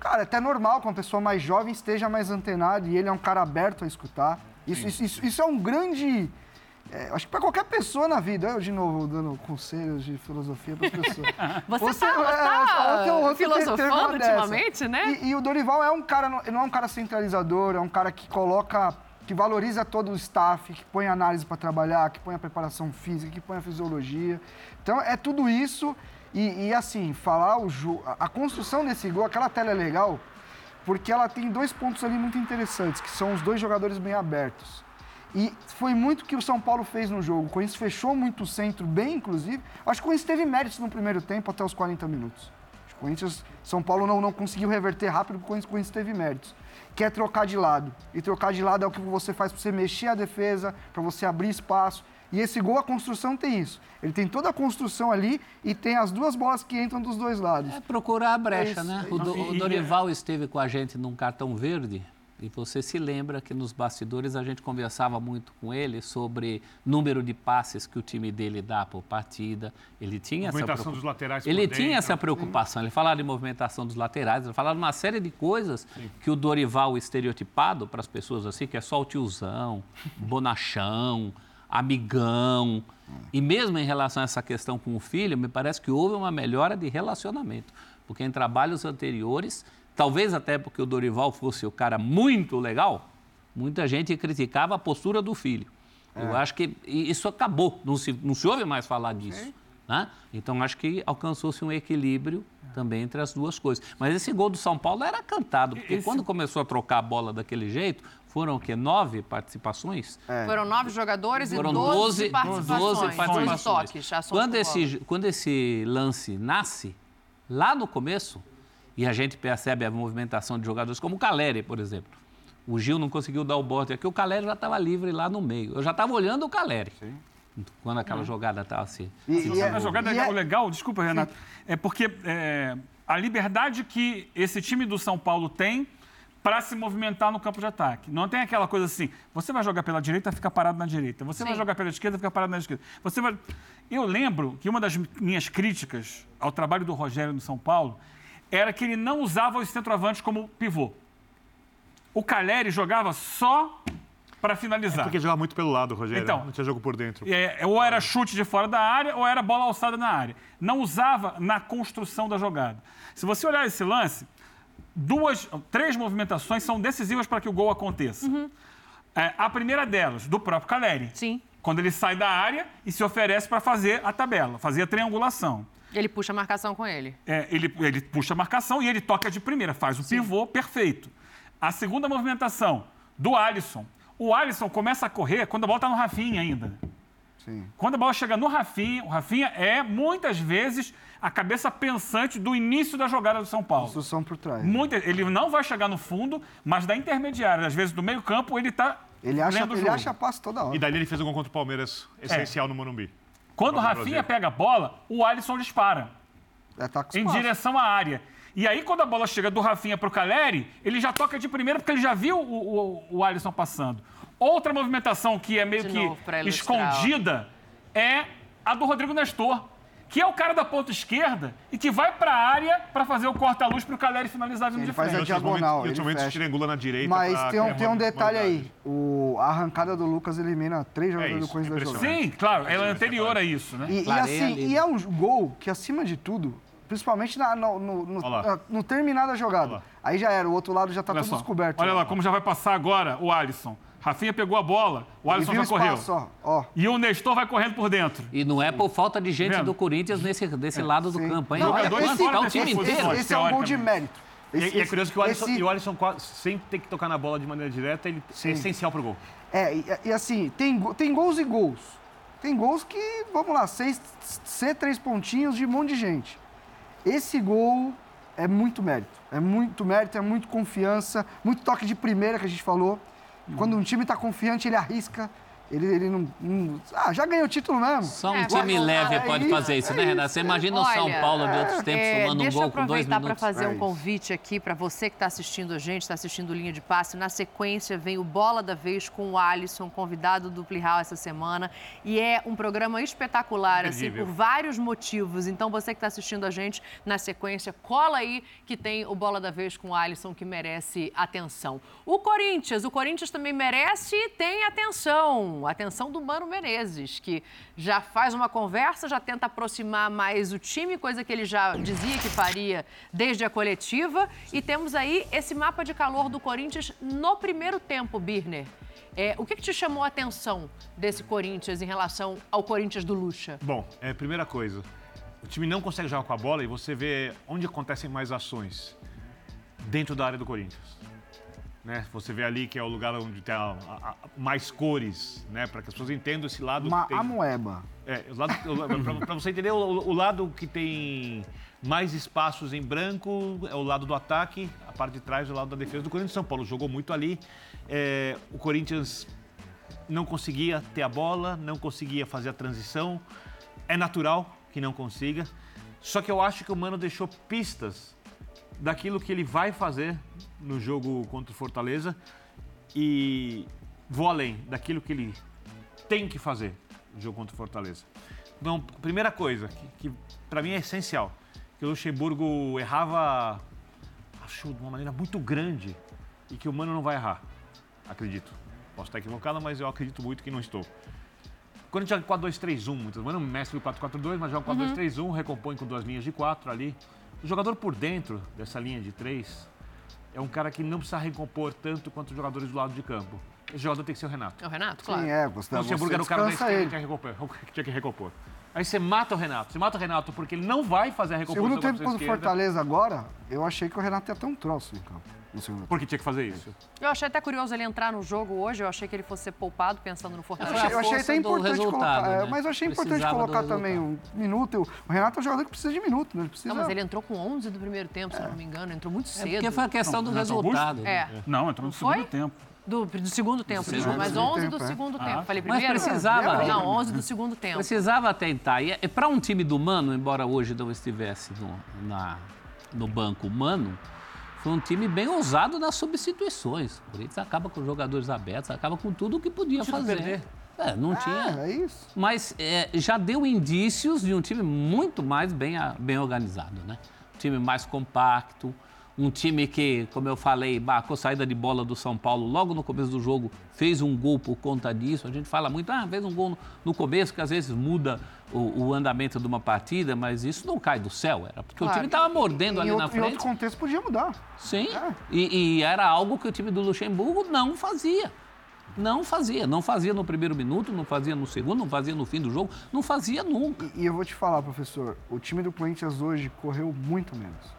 cara, é até normal que uma pessoa mais jovem esteja mais antenada e ele é um cara aberto a escutar. Isso, isso, isso, isso é um grande. é, acho que para qualquer pessoa na vida, eu de novo dando conselhos de filosofia para as pessoas. [laughs] Você, tá, é, tá ontem teve filosofando ultimamente, né? E, e o Dorival é um cara, não não é um cara centralizador, é um cara que coloca, que valoriza todo o staff, que põe análise para trabalhar, que põe a preparação física, que põe a fisiologia. Então é tudo isso. E, e, assim, falar o jogo. A, construção desse gol, aquela tela é legal, porque ela tem dois pontos ali muito interessantes, que são os dois jogadores bem abertos. E foi muito que o São Paulo fez no jogo. O Corinthians fechou muito o centro, bem inclusive. Acho que o Corinthians teve méritos no primeiro tempo até os 40 minutos. O Corinthians, São Paulo não, não conseguiu reverter rápido, porque o Corinthians, o teve méritos. Que é trocar de lado. E trocar de lado é o que você faz para você mexer a defesa, para você abrir espaço. E esse gol, a construção tem isso. Ele tem toda a construção ali e tem as duas bolas que entram dos dois lados. É procurar a brecha, É né? é O, Do- o Dorival esteve com a gente num cartão verde e você se lembra que nos bastidores a gente conversava muito com ele sobre número de passes que o time dele dá por partida. Ele tinha essa Movimentação preocupa- dos laterais Ele dentro. tinha essa preocupação. Ele falava de movimentação dos laterais, ele falava de uma série de coisas que o Dorival estereotipado para as pessoas assim, que é só o tiozão, bonachão, amigão. E mesmo em relação a essa questão com o filho, me parece que houve uma melhora de relacionamento. Porque em trabalhos anteriores, talvez até porque o Dorival fosse o cara muito legal, muita gente criticava a postura do filho. Eu acho que isso acabou, não se, não se ouve mais falar disso. Né? Então acho que alcançou-se um equilíbrio também entre as duas coisas. Mas esse gol do São Paulo era cantado, porque Esse- quando começou a trocar a bola daquele jeito, foram o quê? Nove participações? Foram nove jogadores Foram e 12, 12, participações. 12 participações. toques, Quando esse, quando esse lance nasce, lá no começo, e a gente percebe a movimentação de jogadores como o Caleri, por exemplo. O Gil não conseguiu dar o bote aqui, o Caleri já estava livre lá no meio. Eu já estava olhando o Caleri. Quando aquela jogada estava assim. E- se e você é- A não- jogada legal, é- legal, desculpa, Renato, é porque é, a liberdade que esse time do São Paulo tem para se movimentar no campo de ataque. Não tem aquela coisa assim, você vai jogar pela direita, fica parado na direita. Você vai Sim. jogar pela esquerda, fica parado na esquerda. Você vai... Eu lembro que uma das minhas críticas ao trabalho do Rogério no São Paulo era que ele não usava os centroavantes como pivô. O Caleri jogava só para finalizar. Porque jogava muito pelo lado, Rogério. Então. não tinha jogo por dentro. É, ou era chute de fora da área ou era bola alçada na área. Não usava na construção da jogada. Se você olhar esse lance, duas, três movimentações são decisivas para que o gol aconteça. É, a primeira delas, do próprio Caleri. Sim. Quando ele sai da área e se oferece para fazer a tabela, fazer a triangulação. Ele puxa a marcação com ele. É, ele, ele puxa a marcação e ele toca de primeira, faz o pivô perfeito. A segunda movimentação, do Alisson. O Alisson começa a correr quando a bola está no Rafinha ainda. Sim. Quando a bola chega no Rafinha, o Rafinha é muitas vezes a cabeça pensante do início da jogada do São Paulo. Construção por trás. Muita, ele não vai chegar no fundo, mas da intermediária, às vezes do meio campo, ele tá Ele acha, lendo o ele jogo. acha passe toda hora. E daí ele fez um gol contra o Palmeiras essencial no Morumbi. Quando o o Rafinha pega a bola, o Alisson dispara É, tá em espaço. direção à área. E aí, quando a bola chega do Rafinha pro Caleri, ele já toca de primeira porque ele já viu o, o, o Alisson passando. Outra movimentação que é meio De que escondida é a do Rodrigo Nestor, que é o cara da ponta esquerda e que vai para a área para fazer o corta-luz para o Caleri finalizar vindo Ele de faz frente. a outros diagonal, momentos fecha. triangula na direita Mas tem um, tem um detalhe aí. O, a arrancada do Lucas elimina três jogadores do isso, Corinthians da jogada. Sim, claro, ela é anterior a isso, né? E, e assim, e é um gol que, acima de tudo, principalmente na- no, no, no, no terminar da jogada, aí já era, o outro lado já tá tudo só, descoberto. olha lá como já vai passar agora o Alisson. Rafinha pegou a bola, o Alisson já o correu. espaço, ó, ó. E o Nestor vai correndo por dentro. E não é por falta de gente Vendo? do Corinthians nesse, desse lado do Sim. campo, hein? Não, Olha fora tá o dessa time inteiro. Esse, esse é um gol de mérito. E, Esse- e é curioso que o Alisson, esse- e o Alisson quase sempre tem que tocar na bola de maneira direta, ele é essencial pro gol. É, e, e assim, tem, tem gols e gols. Tem gols que, vamos lá, seis, ser três pontinhos de um monte de gente. Esse gol é muito mérito. É muito mérito, é muito confiança, muito toque de primeira que a gente falou. Quando um time tá confiante, ele arrisca. Ele, ele não, não- Ah, já ganhou o título mesmo. Só um É, time leve é pode isso, fazer isso, é né, Renato? Você imagina o São Paulo de outros tempos É, tomando um deixa gol eu com dois aproveitar para minutos. fazer É um convite aqui para você que está assistindo a gente, está assistindo Linha de Passe. Na sequência vem o Bola da Vez com o Alisson, convidado do Plihal essa semana. E é um programa espetacular, assim, por vários motivos. Então você que está assistindo a gente na sequência, cola aí que tem o Bola da Vez com o Alisson que merece atenção. O Corinthians, o Corinthians também merece e tem atenção. Atenção do Mano Menezes, que já faz uma conversa, já tenta aproximar mais o time, coisa que ele já dizia que faria desde a coletiva. E temos aí esse mapa de calor do Corinthians no primeiro tempo, Birner. É, o que, que te chamou a atenção desse Corinthians em relação ao Corinthians do Lucha? Bom, é, primeira coisa, o time não consegue jogar com a bola e você vê onde acontecem mais ações. Dentro da área do Corinthians. Né? Você vê ali que é o lugar onde tem a- a- a- mais cores, né? Para que as pessoas entendam esse lado. Uma tem... amoeba. É, para você entender, o, o lado que tem mais espaços em branco é o lado do ataque, a parte de trás é o lado da defesa do Corinthians. São Paulo jogou muito ali. É, o Corinthians não conseguia ter a bola, não conseguia fazer a transição. É natural que não consiga. Só que eu acho que o Mano deixou pistas daquilo que ele vai fazer no jogo contra o Fortaleza e vou além daquilo que ele tem que fazer no jogo contra o Fortaleza. Então, primeira coisa que, que para mim é essencial, que o Luxemburgo errava, acho de uma maneira muito grande e que o Mano não vai errar, acredito. Posso estar equivocado, mas eu acredito muito que não estou. Quando a gente joga 4-2-3-1, muitas vezes, não mestre o 4-4-2, mas joga 4-2-3-1, recompõe com duas linhas de quatro ali. O jogador por dentro dessa linha de três é um cara que não precisa recompor tanto quanto os jogadores do lado de campo. Esse jogador tem que ser o Renato. É o Renato, claro. Sim, é, você, O Luxemburgo era o cara da esquerda que tinha que recompor. que tinha que recompor. Aí você mata o Renato. Você mata o Renato porque ele não vai fazer a recomposição Segundo tempo contra o Fortaleza agora, eu achei que o Renato ia ter um troço no campo. No segundo tempo. Porque tinha que fazer isso. Eu achei até curioso ele entrar no jogo hoje. Eu achei que ele fosse ser poupado pensando no Eu Fortaleza. A achei, eu achei até do importante resultado, colocar. é, né? mas eu achei importante Precisava do colocar também um minuto. O Renato é um jogador que precisa de minuto, né? Ele precisa. Não, mas ele entrou com 11 do primeiro tempo, se eu não me engano. Entrou muito É cedo. porque foi a questão do Não, Augusto? resultado. né? É, Não, entrou no Foi? segundo tempo. do, do segundo tempo, desculpa, mas segundo 11 tempo, do é. segundo tempo. Ah. Falei Mas primeiro? precisava. Não, 11 do segundo tempo. Precisava tentar. E para um time do Mano, embora hoje não estivesse no, na, no banco Mano, foi um time bem ousado nas substituições. O Corinthians acaba com jogadores abertos, acaba com tudo o que podia Tinha que fazer. perder. É, não tinha. É, isso. Mas é, já deu indícios de um time muito mais bem, a- bem organizado, né? Um time mais compacto, um time que, como eu falei, a saída de bola do São Paulo, logo no começo do jogo, fez um gol por conta disso. A gente fala muito, ah, fez um gol no, no começo, que às vezes muda o, o andamento de uma partida, mas isso não cai do céu, era porque o time estava mordendo Em ali na em frente. outro contexto podia mudar. Sim, É. e, e era algo que o time do Luxemburgo não fazia. Não fazia. Não fazia no primeiro minuto, não fazia no segundo, não fazia no fim do jogo, não fazia nunca. E, e eu vou te falar, professor, o time do Corinthians hoje correu muito menos.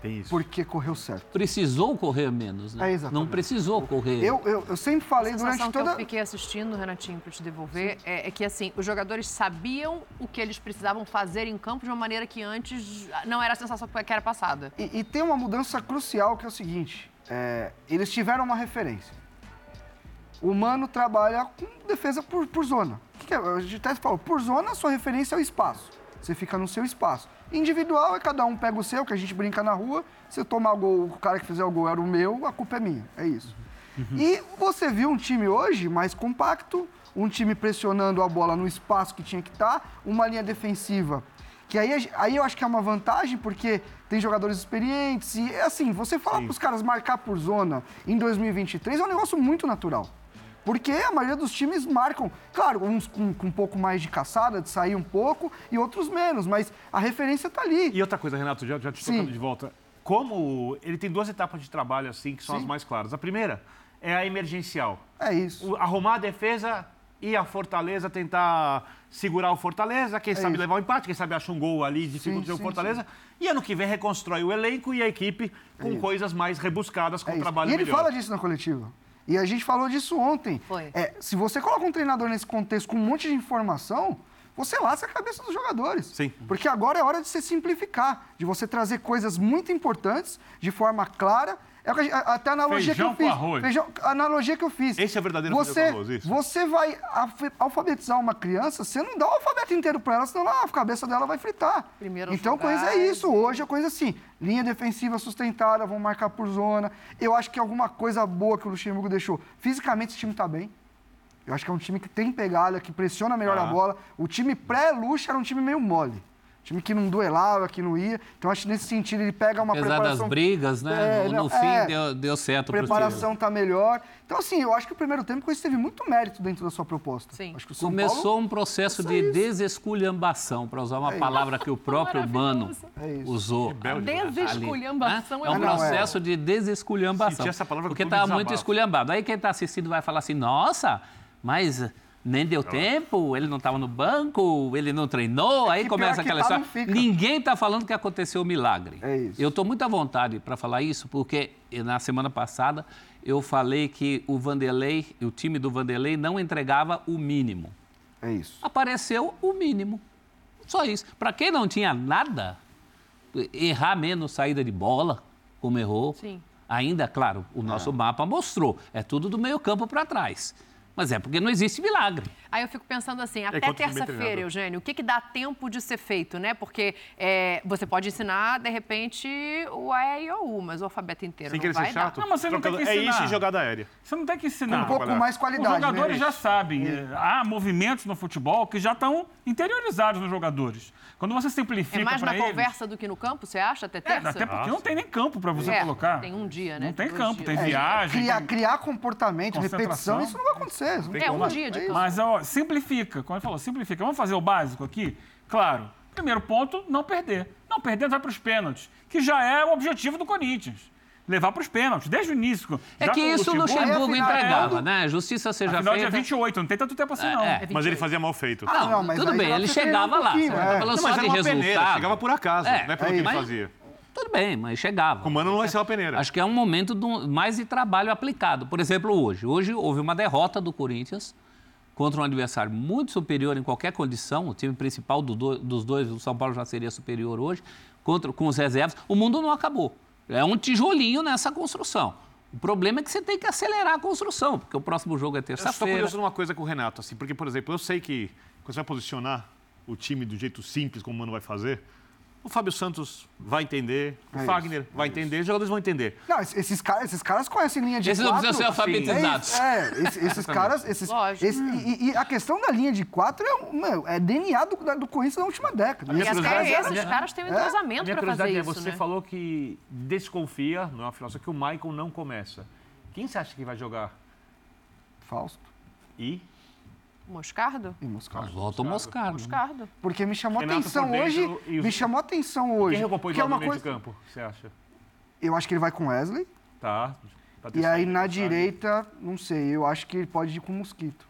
Tem isso. porque correu certo. Precisou correr menos, né? É, exatamente. Não precisou correr. Eu, eu, eu sempre falei A durante sensação que toda. eu fiquei assistindo, Renatinho, para te devolver, é, é que assim, os jogadores sabiam o que eles precisavam fazer em campo de uma maneira que antes não era a sensação que era passada. E, e tem uma mudança crucial que é o seguinte: é, eles tiveram uma referência. O Mano trabalha com defesa por, por zona. O que que é? A gente até falou, por zona, a sua referência é o espaço. Você fica no seu espaço. Individual é cada um pega o seu, que a gente brinca na rua. Se eu tomar gol, o cara que fizer o gol era o meu, a culpa é minha. É isso. E você viu um time hoje mais compacto, um time pressionando a bola no espaço que tinha que estar, uma linha defensiva. Que aí, aí eu acho que é uma vantagem, porque tem jogadores experientes. E assim, você falar para os caras marcar por zona em 2023 é um negócio muito natural. Porque a maioria dos times marcam, claro, uns com, com um pouco mais de caçada, de sair um pouco, e outros menos, mas a referência está ali. E outra coisa, Renato, já, já te Sim. tocando de volta. Como ele tem duas etapas de trabalho assim, que são as Sim. mais claras. A primeira é a emergencial. É isso. O- arrumar a defesa e a Fortaleza tentar segurar o Fortaleza, quem sabe isso. levar o empate, quem sabe acha um gol ali, dificulta o sim, Fortaleza. E ano que vem reconstrói o elenco e a equipe com isso. coisas mais rebuscadas, com É um trabalho e ele melhor. fala disso na coletiva. E a gente falou disso ontem. Foi. É, se você coloca um treinador nesse contexto com um monte de informação, você lasca a cabeça dos jogadores. Sim. Porque agora é hora de você simplificar, de você trazer coisas muito importantes de forma clara. É a a- até a analogia Feijão que eu com fiz. arroz. Feijão, a analogia que eu fiz. Esse é o verdadeiro você, feijão com arroz, isso. Você vai alfa- alfabetizar uma criança, você não dá o alfabeto inteiro para ela, senão a cabeça dela vai fritar. Primeiro então, coisa é isso. Hoje é coisa assim, linha defensiva sustentada, vão marcar por zona. Eu acho que alguma coisa boa que o Luxemburgo deixou. Fisicamente, esse time está bem. Eu acho que é um time que tem pegada, que pressiona melhor Tá. a bola. O time pré-Luxa era um time meio mole. Time que não duelava, que não ia. Então, acho que nesse sentido ele pega uma Apesar das preparação... brigas, né? É, no, não, no fim é. deu, deu certo A preparação tá melhor. Então, assim, eu acho que o primeiro tempo com isso teve muito mérito dentro da sua proposta. Sim. Acho que o São Começou Paulo... um processo de desesculhambação, para usar uma É palavra que o próprio Mano É isso. usou. Desesculhambação é né? uma É um Não, é. processo de desesculhambação. Essa palavra porque estava desabafo. muito esculhambado. Aí quem está assistindo vai falar assim, nossa, mas nem deu tempo, ele não estava no banco, ele não treinou, aí que começa aquela tá, história. Ninguém está falando que aconteceu o milagre. É isso. Eu estou muito à vontade para falar isso, porque na semana passada eu falei que o Vanderlei, o time do Vanderlei não entregava o mínimo É isso. apareceu o mínimo. Só isso. Para quem não tinha nada, errar menos saída de bola, como errou. Sim. Ainda, claro, o nosso mapa mostrou. É tudo do meio campo para trás. Mas é porque não existe milagre. Aí eu fico pensando assim, até time bem terça-feira. Eugênio, o que, que dá tempo de ser feito, né? Porque é, você pode ensinar, de repente, o A e o U, mas o alfabeto inteiro Sem não vai ser dar. chato. Não, mas você não tem que É isso ensinar. e jogada aérea. Você não tem que ensinar. Com um pouco mais qualidade, Os jogadores né? já sabem. é, Há movimentos no futebol que já estão interiorizados nos jogadores. Quando você simplifica É mais na eles- conversa do que no campo, você acha, até É, terça? até porque Ah, não tem nem campo para você É, colocar. tem um dia, né? Não tem campo, dias. tem É, viagem. Criar, tem- criar comportamento, repetição, isso não vai acontecer. Não É, tem um como. dia de É isso. Mas, ó, simplifica. Quando ele falou simplifica, vamos fazer o básico aqui? Claro. Primeiro ponto, não perder. Não perder, vai para os pênaltis, que já é o objetivo do Corinthians. Levar para os pênaltis, desde o início. É que isso o Luxemburgo afinal, entregava, é- né? Justiça seja Afinal, dia feita. 28, não tem tanto tempo assim, não. é. Mas ele fazia mal feito. Ah, Não, não, mas tudo bem, ele chegava um lá. Você é. tá falando Não, só mas de era uma peneira, resultado. chegava por acaso, É, não é pelo é que ele fazia. Tudo bem, mas chegava. O Mano não vai ser uma peneira. Acho que é um momento do- mais de trabalho aplicado. Por exemplo, hoje. Hoje houve uma derrota do Corinthians contra um adversário muito superior em qualquer condição. O time principal do do- dos dois, o São Paulo já seria superior hoje, contra, com os reservas. O mundo não acabou. É um tijolinho nessa construção. O problema é que você tem que acelerar a construção, porque o próximo jogo é Eu estou terça-feira. curioso numa coisa com o Renato, assim, porque, por exemplo, eu sei que quando você vai posicionar o time do jeito simples, como o Mano vai fazer, o Fábio Santos vai entender, o É Fagner isso, vai entender, os jogadores vão entender. Não, esses- esses caras, esses caras conhecem linha de Esses não quatro. precisam ser alfabetizados. É, é, esse- esses caras. Esses, Lógico. esse- e, e a questão da linha de quatro é, um- meu, é DNA do, da- do Corinthians na última década. E minha até curiosidade- esses caras têm um É. entrosamento Minha para fazer é, isso, você né? falou que desconfia, não é uma filosofia, que o Michael não começa. Quem você acha que vai jogar? Fausto E? Moscardo? e Moscardo. Volta o Moscardo. Moscardo. Porque me chamou Renato atenção hoje. e os- Me chamou atenção hoje. Quem recompõe que é uma meio coisa. de campo, você acha? Eu acho que ele vai com Wesley. Tá. E aí na sabe? direita, não sei, eu acho que ele pode ir com Mosquito.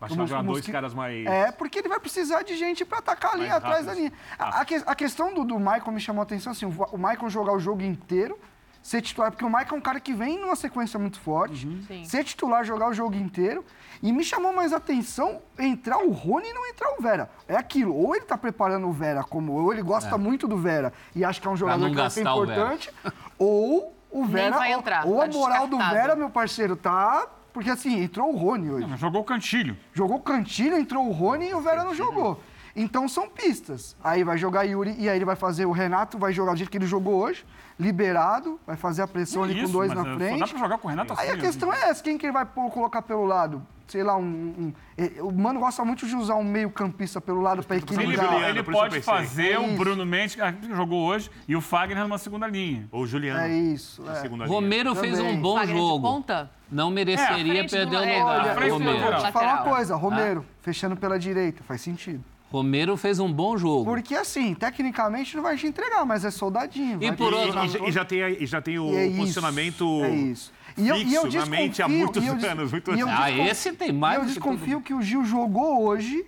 Vai jogar dois caras mais. É, porque ele vai precisar de gente para atacar ali Mais atrás da linha. A, a que- a questão do, do Michael me chamou a atenção assim: o, o Michael jogar o jogo inteiro, ser titular, porque o Michael é um cara que vem numa sequência muito forte, Sim. ser titular, jogar o jogo inteiro. E me chamou mais atenção entrar o Rony e não entrar o Vera. É aquilo, ou ele tá preparando o Vera como, ou ele gosta muito do Vera e acha que é um jogador que vai ser gastar o Vera. importante, [laughs] ou o Nem Vera, vai ou- entrar, ou, tá a moral do. Vera, meu parceiro, tá. Porque assim, entrou o Rony hoje. Não, Jogou o cantilho. Jogou o Cantilho, entrou o Rony e o Vera não jogou. Então são pistas. Aí vai jogar Yuri e aí ele vai fazer o Renato, vai jogar do jeito que ele jogou hoje, liberado, vai fazer a pressão ali com Isso, dois mas, na eh, Só dá frente. pra jogar com o Renato Aí a assim, questão é essa, quem que ele vai pôr, colocar pelo lado? Sei lá, um, um- eh, O Mano gosta muito de usar um meio campista pelo lado para Ele, equilibrar. Ele eu pode fazer É o. Bruno Mendes, que jogou hoje, e o Fagner numa segunda linha. Ou o Juliano. É isso. é. segunda linha. Romero fez Também. um bom Wagner de jogo. Não É, mereceria frente perder o é, lugar. frente do Romero. Vou te falar uma coisa, Romero, fechando pela direita, faz sentido. Romero fez um bom jogo. Porque assim, tecnicamente não vai te entregar, mas é soldadinho. E por outro- E, e já tem, e já tem o E é isso, posicionamento é isso. E eu, e eu fixo na mente há desconfio- muitos e eu anos. Muito anos. Ah, desconfio- esse tem mais eu desconfio que o Gil jogou hoje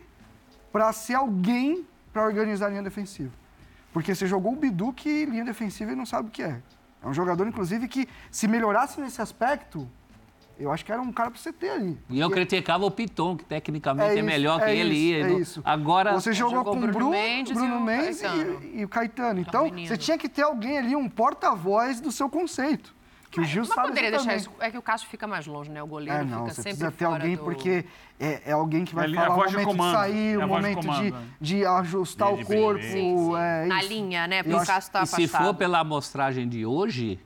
para ser alguém para organizar a linha defensiva. Porque você jogou o Bidu que linha defensiva e não sabe o que é. É um jogador, inclusive, que se melhorasse nesse aspecto, eu acho que era um cara para você ter ali. E eu criticava o Piton, que tecnicamente é, isso, melhor que é ele. isso, e é isso. Agora, Você jogou, jogou com o Bruno Bruno, Mendes Bruno e o Mendes Caetano. e, e o Caetano. É um Então, menino. você tinha que ter alguém ali, um porta-voz do seu conceito. Que o Gil Mas sabe poderia deixar isso. É que o Cássio fica mais longe, né? O goleiro É, não, fica você sempre precisa ter alguém do- porque é, é alguém que vai É falar o de momento de, comando, sair, é o de momento de, comando, de ajustar Linha o de corpo. Sim, sim. É, Na linha, né? Porque o Cássio tá e se afastado. for pela amostragem de hoje,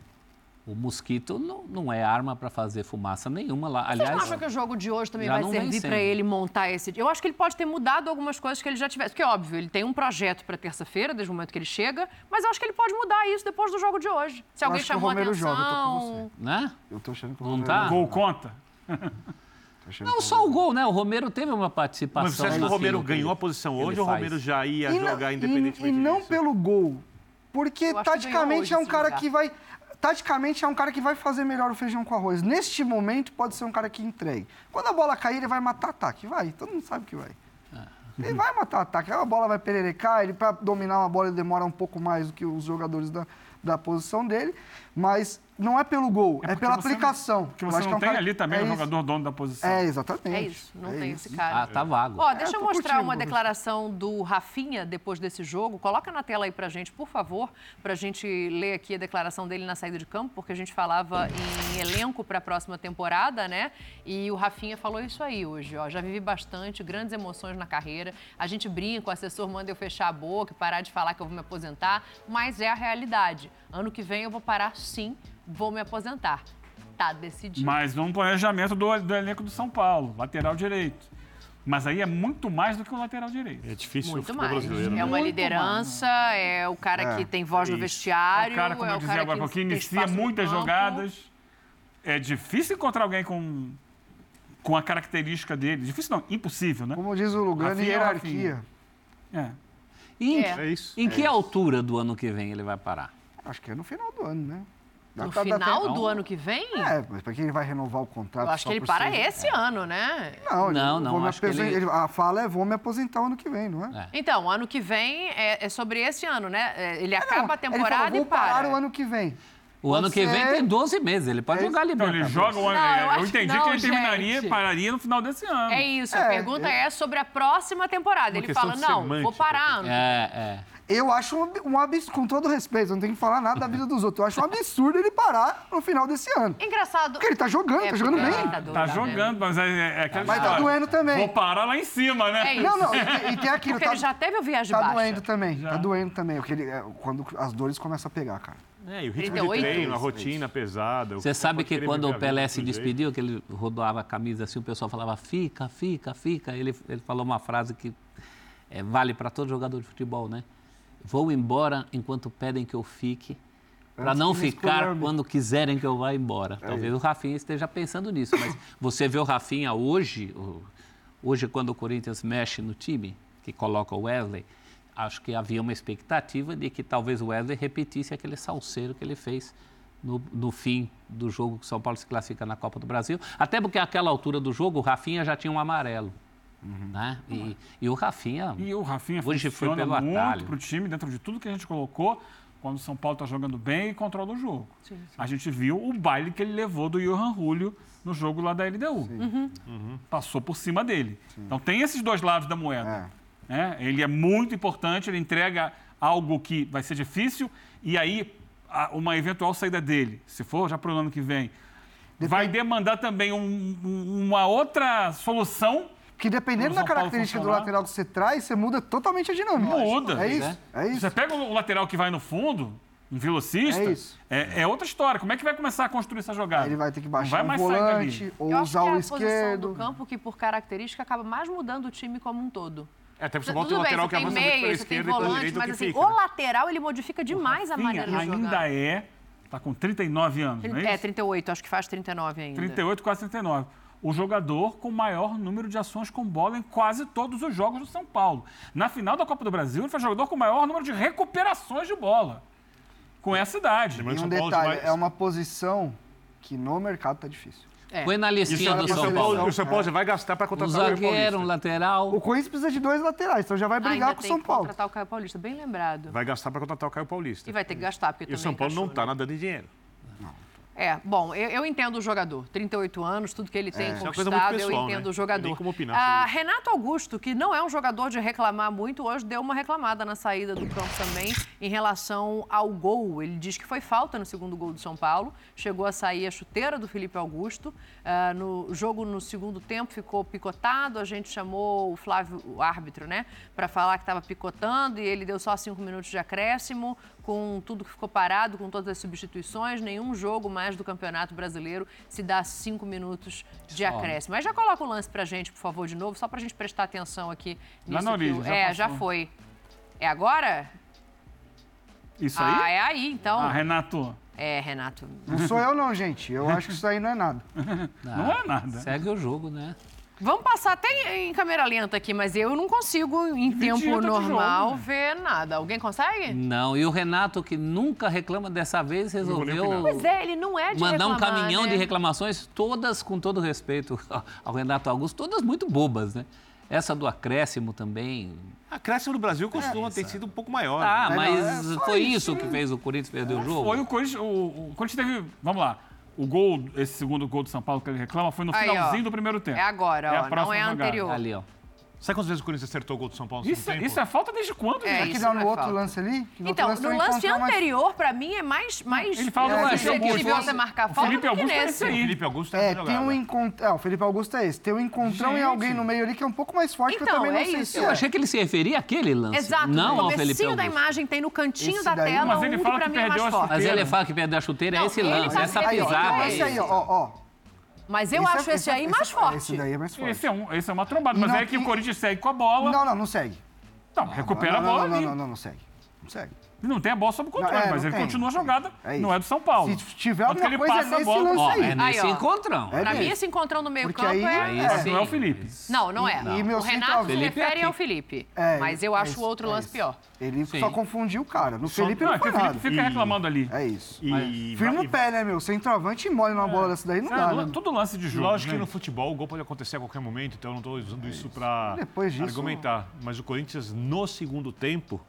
o Mosquito não, não é arma para fazer fumaça nenhuma lá. Vocês Aliás, não acham que o jogo de hoje também vai não servir para ele montar esse... Eu acho que ele pode ter mudado algumas coisas que ele já tivesse. Porque, óbvio, ele tem um projeto para terça-feira, desde o momento que ele chega, mas eu acho que ele pode mudar isso depois do jogo de hoje. Se alguém acho que o chamou Romero atenção... joga, eu tô com né? Eu tô achando que o Não Romero- tá? Gol conta? [laughs] Não o só o gol, né? O Romero teve uma participação. Mas você acha que o naquilo Romero ganhou a posição hoje ou o. Romero já ia E não- jogar e- independentemente E não disso? pelo gol. Porque Eu taticamente é um cara lugar. que vai. Taticamente é um cara que vai fazer melhor o feijão com arroz. Neste momento pode ser um cara que entregue. Quando a bola cair, ele vai matar ataque. Vai, todo mundo sabe que vai. Ele vai matar ataque. A bola vai pererecar, ele para dominar uma bola ele demora um pouco mais do que os jogadores da, da posição dele. Mas não é pelo gol, é, porque pela você não- aplicação. Porque Eu você acho que não é um tem cara- ali também é jogador dono da posição. É, exatamente. É isso, não É tem isso. esse cara. Ah, tá vago. Ó, deixa É, eu mostrar curtindo, uma declaração do Rafinha depois desse jogo. Coloca na tela aí pra gente, por favor, pra gente ler aqui a declaração dele na saída de campo, porque a gente falava em elenco para a próxima temporada, né? E o Rafinha falou isso aí hoje, ó. Já vivi bastante, grandes emoções na carreira. A gente brinca, o assessor manda eu fechar a boca, parar de falar que eu vou me aposentar, mas é a realidade. Ano que vem eu vou parar sim, vou me aposentar. Tá decidido. Mas num planejamento do, do elenco do São Paulo, lateral direito. Mas aí é muito mais do que o lateral direito. É difícil no Muito futebol mais. brasileiro. É né? uma Muito liderança, é o cara É, que tem voz no isso. vestiário. É o cara, como eu dizia agora, que tem inicia no muitas jogadas. É difícil encontrar alguém com, com a característica dele. Difícil não, impossível, né? Como diz o Lugano, Rafinha é o hierarquia. É. E em, É. É isso. em que altura do ano que vem ele vai parar? Acho que é no final do ano, né? No dá final do ano que vem? É, mas para quem ele vai renovar o contrato? eu acho só que ele para seis- esse ano, né? Não, Não, não, vou acho que ele- ele- A fala é vou me aposentar o ano que vem, não é? É. Então, ano que vem é, é sobre esse ano, né? É, Ele Não, acaba a ele temporada falou, vou e para. parar o ano que vem. O ano que vem tem 12 meses, ele pode É jogar Então Libertadores. ele joga o ano. Não, eu é, eu, acho que entendi não, que ele terminaria, gente. pararia no final desse ano. É isso, a É, pergunta é sobre a próxima temporada. Uma ele fala, não, vou semântica. parar ano. É, é. Eu acho um, um absurdo, com todo respeito, não tenho que falar nada da vida dos outros. Eu acho um absurdo ele parar no final desse ano. Engraçado. Porque ele tá jogando, É, tá jogando bem. Tá né? jogando, mas é, é, é aquela Mas tá história. doendo também. Vou parar lá em cima, né? É isso. Não, não, e, tem- e tem aquilo, Porque tá, ele já teve o viagem tá baixa. doendo também, Já. tá doendo também, porque ele, é, quando as dores começam a pegar, cara. É, e o ritmo 38? de treino, a rotina pesada. Você sabe que quando o Pelé se despediu que ele rodava a camisa assim, o pessoal falava fica, fica, fica. Ele, ele falou uma frase que é, vale para todo jogador de futebol, né? Vou embora enquanto pedem que eu fique, para não ficar quando quiserem que eu vá embora. É Talvez o Rafinha esteja pensando nisso, mas [laughs] você vê o Rafinha hoje, hoje quando o Corinthians mexe no time, que coloca o Wesley, acho que havia uma expectativa de que talvez o Wesley repetisse aquele salseiro que ele fez no, no fim do jogo que o São Paulo se classifica na Copa do Brasil. Até porque àquela altura do jogo, o Rafinha já tinha um amarelo. Né? E, e o Rafinha. E o Rafinha Hoje foi pelo muito atalho. para o time, dentro de tudo que a gente colocou, quando o São Paulo está jogando bem e controla o jogo. A gente viu o baile que ele levou do Johan Julio no jogo lá da LDU. Passou por cima dele. Então tem esses dois lados da moeda. né? Ele é muito importante, ele entrega algo que vai ser difícil e aí a- uma eventual saída dele, se for já para o ano que vem, vai demandar também um- uma outra solução Que dependendo da característica do lateral que você traz, você muda totalmente a dinâmica. Muda. É isso, é isso. Você pega o lateral que vai no fundo, um velocista, É isso. é, é outra história. Como é que vai começar a construir essa jogada? Ele vai ter que Não baixar vai dali. volante, ou Eu acho usar que é o a posição esquerdo. do campo que, por característica, acaba mais mudando o time como um todo. É, até o Tudo um bem, lateral você que avança muito pela meia, você tem esquerda e pela volante, direita mas que assim, fica. o né? lateral ele modifica demais a maneira de ainda jogar. é, tá com 39 anos, não é isso? É, 38, acho que faz 39 ainda. 38, quase 39. O jogador com maior número de ações com bola em quase todos os jogos do São Paulo. Na final da Copa do Brasil, ele foi o jogador com maior número de recuperações de bola. Com essa idade. E um São detalhe, vai- é uma posição que no mercado tá difícil. É. Põe na o listinha do São Paulo. O São Paulo já vai gastar para Um contratar o Caio zagueiro, um Paulista. lateral. O Corinthians precisa de dois laterais, então já vai brigar com o São Paulo. contratar o Caio Paulista, bem lembrado. Vai gastar para contratar o Caio Paulista. E vai ter que gastar, porque E o São Paulo não encaixou, está né? nadando em dinheiro. É, bom, eu, eu entendo o jogador. 38 anos, tudo que ele tem é uma conquistado, coisa muito eu pessoal, entendo né? o jogador. Nem como opinar Ah. Renato Augusto, que não é um jogador de reclamar muito, hoje deu uma reclamada na saída do campo também em relação ao gol. Ele diz que foi falta no segundo gol do São Paulo. Chegou a sair a chuteira do Felipe Augusto. Ah, no jogo no segundo tempo ficou picotado. A gente chamou o Flávio, o árbitro, né, para falar que estava picotando e ele deu só cinco minutos de acréscimo com tudo que ficou parado, com todas as substituições, nenhum jogo mais do Campeonato Brasileiro se dá cinco minutos de Só. acréscimo. Mas já coloca o lance pra gente, por favor, de novo, só pra gente prestar atenção aqui Lá nisso. na que origem, o- já é, passou. já foi. É agora? Isso Ah, aí? é aí, então. Ah, Renato, É, Renato. Não sou eu não, gente. Eu acho que isso aí não é nada. [laughs] não é nada. Segue o jogo, né? Vamos passar até em câmera lenta aqui, mas eu não consigo, em tempo Dividido de normal, jogo, né? ver nada. Alguém consegue? Não, e o Renato, que nunca reclama dessa vez, resolveu. Pois é, ele não é de mandar um reclamar, caminhão né? de reclamações, todas, com todo respeito [laughs] ao Renato Augusto, todas muito bobas, né? Essa do acréscimo também. A crescimento do Brasil costuma ter sido um pouco maior. Ah, É, não, mas é foi isso, que fez o Corinthians perder o jogo? Foi o Corinthians, o, o Corinthians teve, vamos lá, o gol, esse segundo gol do São Paulo que ele reclama foi no Aí, ó. finalzinho do primeiro tempo. É agora, É a ó, não próxima é jogada. anterior. Ali, ó. Sabe quantas vezes o Corinthians acertou o gol do São Paulo no Isso, segundo tempo? isso é falta desde quando, É, gente? Aqui não, não no é outro falta. lance ali. no Então, outro no lance encontro mais- anterior, pra mim, é mais. mais Ele fala do é, Felipe suscetível Augusto. você marcar O falta Felipe do que Augusto é nesse. esse O aí. Felipe Augusto É, tá tem um encontro. É, o Felipe Augusto é esse. Tem um encontrão Gente. em alguém no meio ali que é um pouco mais forte, que eu Então, também não é sei isso. se Eu é. achei que ele se referia àquele lance. Exato, não ao Felipe comecinho da Augusto. imagem tem no cantinho Esse da tela Mas um ele que fala pra que mim é mais perdeu a forte. Mas chuteira. ele fala que perdeu a chuteira, é esse ele lance, tá essa pisada. Esse aí, ó, ó. Mas eu Esse é- acho esse, é- aí mais é- forte. Esse daí é mais forte. Esse é, um, esse é uma trombada, mas não- é que e- o Corinthians segue com a bola. Não, não, não segue. Então, recupera não, a bola não, ali. não, não, não, não segue. Não segue. Ele não tem a bola sob controle, Não, é, mas não ele tem, continua a não tem. jogada. É não isso. é do São Paulo. Se tiver Tanto alguma ele coisa passa a nesse bola. lance Ó, aí. é nesse Aí, ó. encontrão. É Pra mim, esse encontrão no meio Porque campo aí- é... Aí É. Mas não é o. Felipe. Não, não é. E meu o Renato se centroavante- Felipe refere ao Felipe. É, mas eu é acho isso, o outro é lance pior. Ele Sim. só confundiu o cara. No Felipe não, não é que foi o Felipe nada. fica E- reclamando ali. É isso. E, Firma e- o pé, né, meu? Centroavante mole numa bola dessa daí não É, dá, né? Tudo lance de jogo. Lógico que gente. no futebol o gol pode acontecer a qualquer momento, então eu não estou usando isso para argumentar. Mas o Corinthians, no segundo tempo,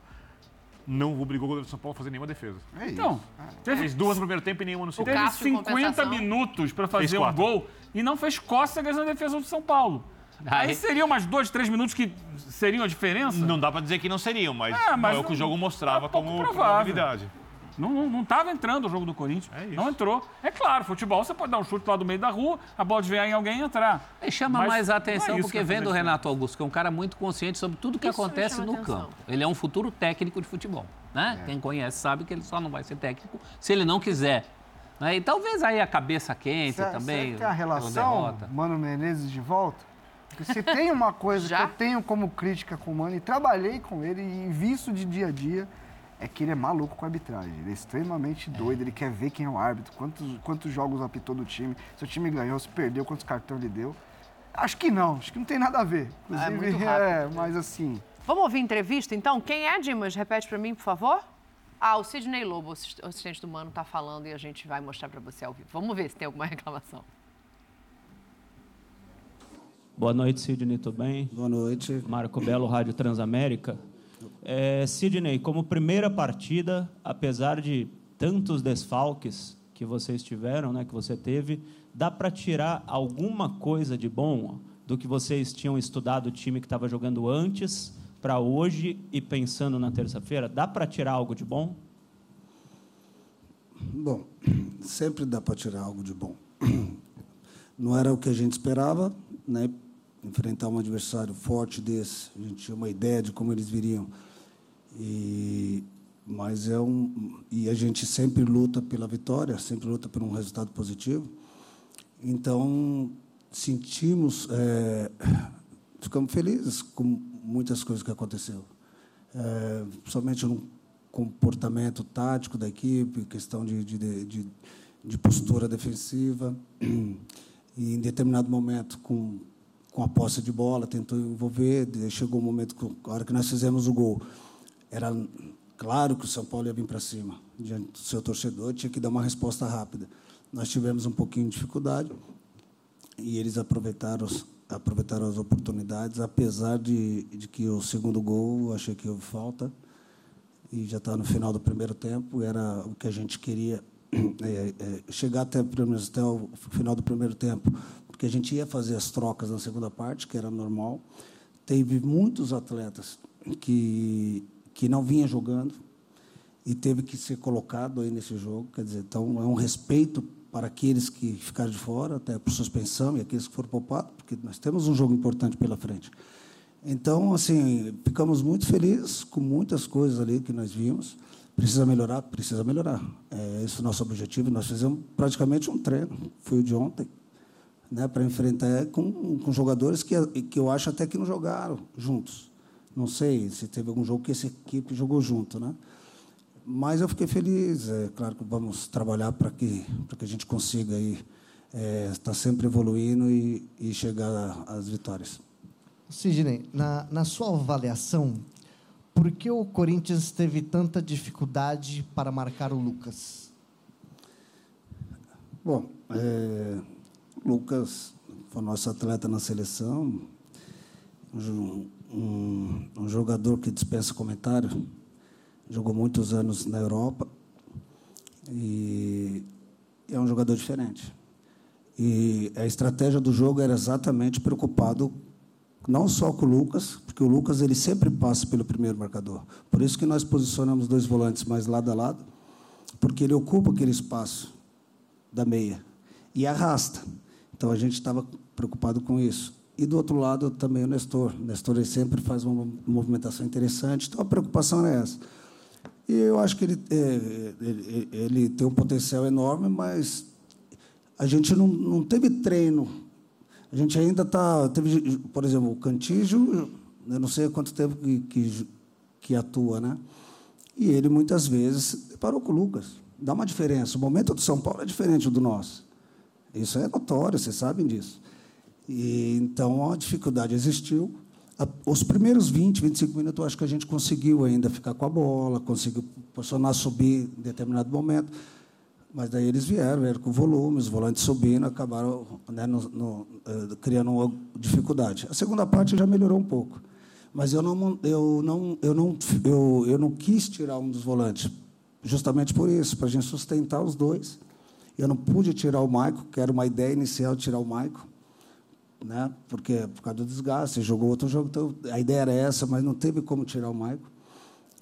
não obrigou o goleiro do São Paulo a fazer nenhuma defesa. É isso. Então, teve, Fez duas no primeiro tempo e nenhuma no segundo. teve Cássio, em 50 compensação. minutos para fazer um gol e não fez cócegas na defesa do São Paulo. Aí Aí- seriam umas dois, três minutos que seriam a diferença? Não dá para dizer que não seriam, mas, É, mas não é o que o jogo mostrava é como provável. probabilidade. Não, não, não tava entrando o jogo do Corinthians. É isso. Não entrou. É claro, futebol você pode dar um chute lá do meio da rua, a bola desviar em alguém e entrar. E chama Mas mais não é atenção isso porque que vem do acontece. Renato Augusto, que é um cara muito consciente sobre tudo que Isso acontece no atenção. campo. Ele é um futuro técnico de futebol. Né? É. Quem conhece sabe que ele só não vai ser técnico se ele não quiser. Né? E talvez aí a cabeça quente também. que tem a relação. Mano Menezes de volta? Porque se tem uma coisa Já? [laughs] que eu tenho como crítica com o Mano, e trabalhei com ele e vi isso de dia a dia, é que ele é maluco com a arbitragem. Ele é extremamente doido, ele quer ver quem é o árbitro, quantos, quantos jogos apitou do time, se o time ganhou, se perdeu, quantos cartões ele deu. Acho que não, acho que não tem nada a ver. É muito Inclusive, [laughs] rápido. é, mas assim, Vamos ouvir entrevista, então? Quem é, Dimas? Repete pra mim, por favor. Ah, o Sidney Lobo, o assist- o assistente do Mano, tá falando e a gente vai mostrar pra você ao vivo. Vamos ver se tem alguma [laughs] reclamação. Boa noite, Sidney, tudo bem? Boa noite. Marco Belo, Rádio Transamérica. É, Sidney, como primeira partida, apesar de tantos desfalques que vocês tiveram, né, que você teve, dá para tirar alguma coisa de bom do que vocês tinham estudado o time que estava jogando antes para hoje e pensando na terça-feira? Dá para tirar algo de bom? Bom, sempre dá para tirar algo de bom. Não era o que a gente esperava, né? Enfrentar um adversário forte desse. A gente tinha uma ideia de como eles viriam. E, mas é um e a gente sempre luta pela vitória, sempre luta por um resultado positivo. Então sentimos, é, ficamos felizes com muitas coisas que aconteceu, é, somente no comportamento tático da equipe, questão de, de, de, de postura defensiva [clears throat] e em determinado momento com com a posse de bola, tentou envolver, chegou o um momento, a hora que nós fizemos o gol, era claro que o São Paulo ia vir para cima, diante do seu torcedor, tinha que dar uma resposta rápida. Nós tivemos um pouquinho de dificuldade e eles aproveitaram, aproveitaram as oportunidades, apesar de, de que o segundo gol, achei que houve falta, e já está no final do primeiro tempo, era o que a gente queria, [clears throat] é, é, chegar até, até o final do primeiro tempo, porque a gente ia fazer as trocas na segunda parte, que era normal. Teve muitos atletas que, que não vinha jogando e teve que ser colocado aí nesse jogo. Quer dizer, então é um respeito para aqueles que ficaram de fora, até por suspensão, e aqueles que foram poupados, porque nós temos um jogo importante pela frente. Então, assim, ficamos muito felizes com muitas coisas ali que nós vimos. Precisa melhorar? Precisa melhorar. É esse o nosso objetivo. Nós fizemos praticamente um treino. Foi o de ontem né, para enfrentar com, com jogadores que, que eu acho até que não jogaram juntos. Não sei se teve algum jogo que essa equipe jogou junto, né? Mas eu fiquei feliz. É claro que vamos trabalhar para que que a gente consiga aí é, estar tá sempre evoluindo e, e chegar às vitórias. Sidney, na, na sua avaliação, por que o Corinthians teve tanta dificuldade para marcar o Lucas? Bom, é, Lucas foi nosso atleta na seleção, um, um, um jogador que dispensa comentário, jogou muitos anos na Europa e é um jogador diferente. E a estratégia do jogo era exatamente preocupado não só com o Lucas, porque o Lucas ele sempre passa pelo primeiro marcador. Por isso que nós posicionamos dois volantes mais lado a lado, porque ele ocupa aquele espaço da meia e arrasta. Então a gente estava preocupado com isso. E do outro lado também o Nestor. O Nestor ele sempre faz uma movimentação interessante, então a preocupação é essa. E eu acho que ele, é, ele, ele, tem um potencial enorme, mas a gente não, não teve treino. A gente ainda está. Teve, por exemplo, o Cantígio, eu não sei há quanto tempo que, que, que atua, né? E ele muitas vezes parou com o Lucas. Dá uma diferença. O momento do São Paulo é diferente do nosso. Isso é notório, vocês sabem disso. E, então, a dificuldade existiu. Os primeiros 20, 25 minutos, eu acho que a gente conseguiu ainda ficar com a bola, conseguiu posicionar, subir em determinado momento. Mas daí eles vieram, vieram com volume, os volantes subindo, acabaram né, no, no, uh, criando uma dificuldade. A segunda parte já melhorou um pouco. Mas eu não, eu não, eu não, eu, eu não quis tirar um dos volantes, justamente por isso, para a gente sustentar os dois eu não pude tirar o Maico, que era uma ideia inicial tirar o Maico, né? porque por causa do desgaste, jogou outro jogo, então a ideia era essa, mas não teve como tirar o Maico.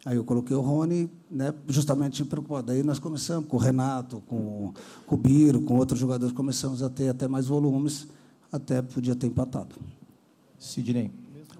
Aí eu coloquei o Rony, né, justamente preocupado. Aí nós começamos com o Renato, com, com o Biro, com outros jogadores, começamos a ter até mais volumes, até podia ter empatado. Sidney,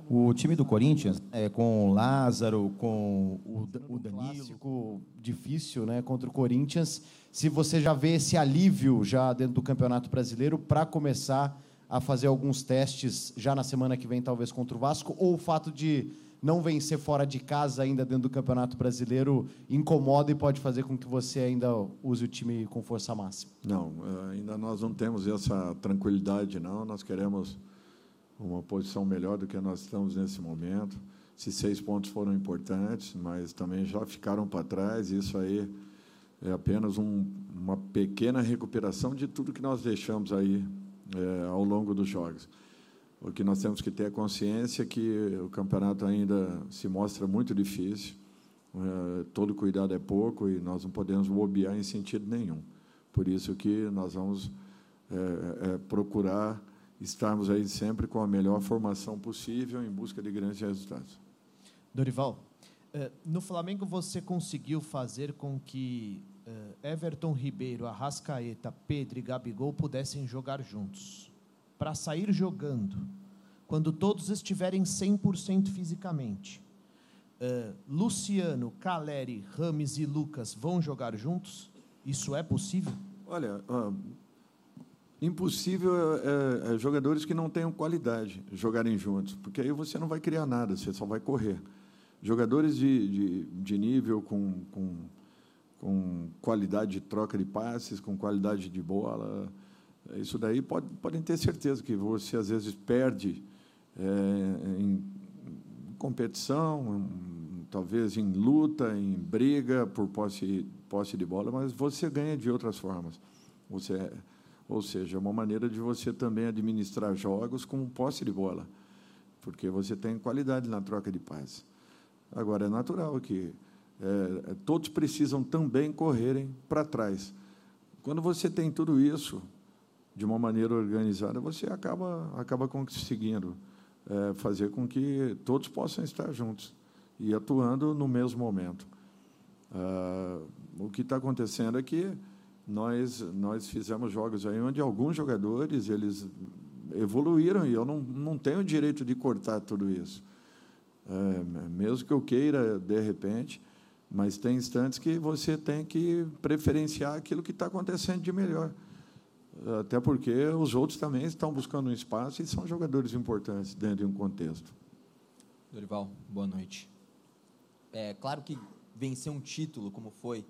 o time do Corinthians, é, com o Lázaro, com o, o Danilo, difícil né, contra o Corinthians, se você já vê esse alívio já dentro do Campeonato Brasileiro para começar a fazer alguns testes já na semana que vem, talvez contra o Vasco, ou o fato de não vencer fora de casa ainda dentro do Campeonato Brasileiro incomoda e pode fazer com que você ainda use o time com força máxima? Não, eh, ainda nós não temos essa tranquilidade, não. Nós queremos uma posição melhor do que nós estamos nesse momento. Esses seis pontos foram importantes, mas também já ficaram para trás. Isso aí é apenas um, uma pequena recuperação de tudo que nós deixamos aí é, ao longo dos jogos. O que nós temos que ter é consciência que o campeonato ainda se mostra muito difícil, é, todo cuidado é pouco e nós não podemos bobear em sentido nenhum. Por isso que nós vamos é, é, procurar estarmos aí sempre com a melhor formação possível em busca de grandes resultados. Dorival, eh, no Flamengo você conseguiu fazer com que eh, Everton Ribeiro, Arrascaeta, Pedro e Gabigol pudessem jogar juntos. Para sair jogando, quando todos estiverem 100% fisicamente, eh, Luciano, Caleri, Rames e Lucas vão jogar juntos? Isso é possível? Olha, impossível é, é, é, jogadores que não tenham qualidade jogarem juntos, porque aí você não vai criar nada, você só vai correr. Jogadores de, de, de nível com, com, com qualidade de troca de passes, com qualidade de bola, isso daí pode, podem ter certeza que você às vezes perde é, em competição, talvez em luta, em briga por posse, posse de bola, mas você ganha de outras formas. Você ou seja, é uma maneira de você também administrar jogos com posse de bola, porque você tem qualidade na troca de paz. Agora, é natural que é, é, todos precisam também correrem para trás. Quando você tem tudo isso de uma maneira organizada, você acaba, acaba conseguindo é, fazer com que todos possam estar juntos e atuando no mesmo momento. Ah, o que está acontecendo é que nós nós fizemos jogos aí onde alguns jogadores eles evoluíram e eu não, não tenho o direito de cortar tudo isso. É, mesmo que eu queira de repente mas tem instantes que você tem que preferenciar aquilo que está acontecendo de melhor. Até porque os outros também estão buscando um espaço e são jogadores importantes dentro de um contexto. Dorival boa noite. É claro que vencer um título como foi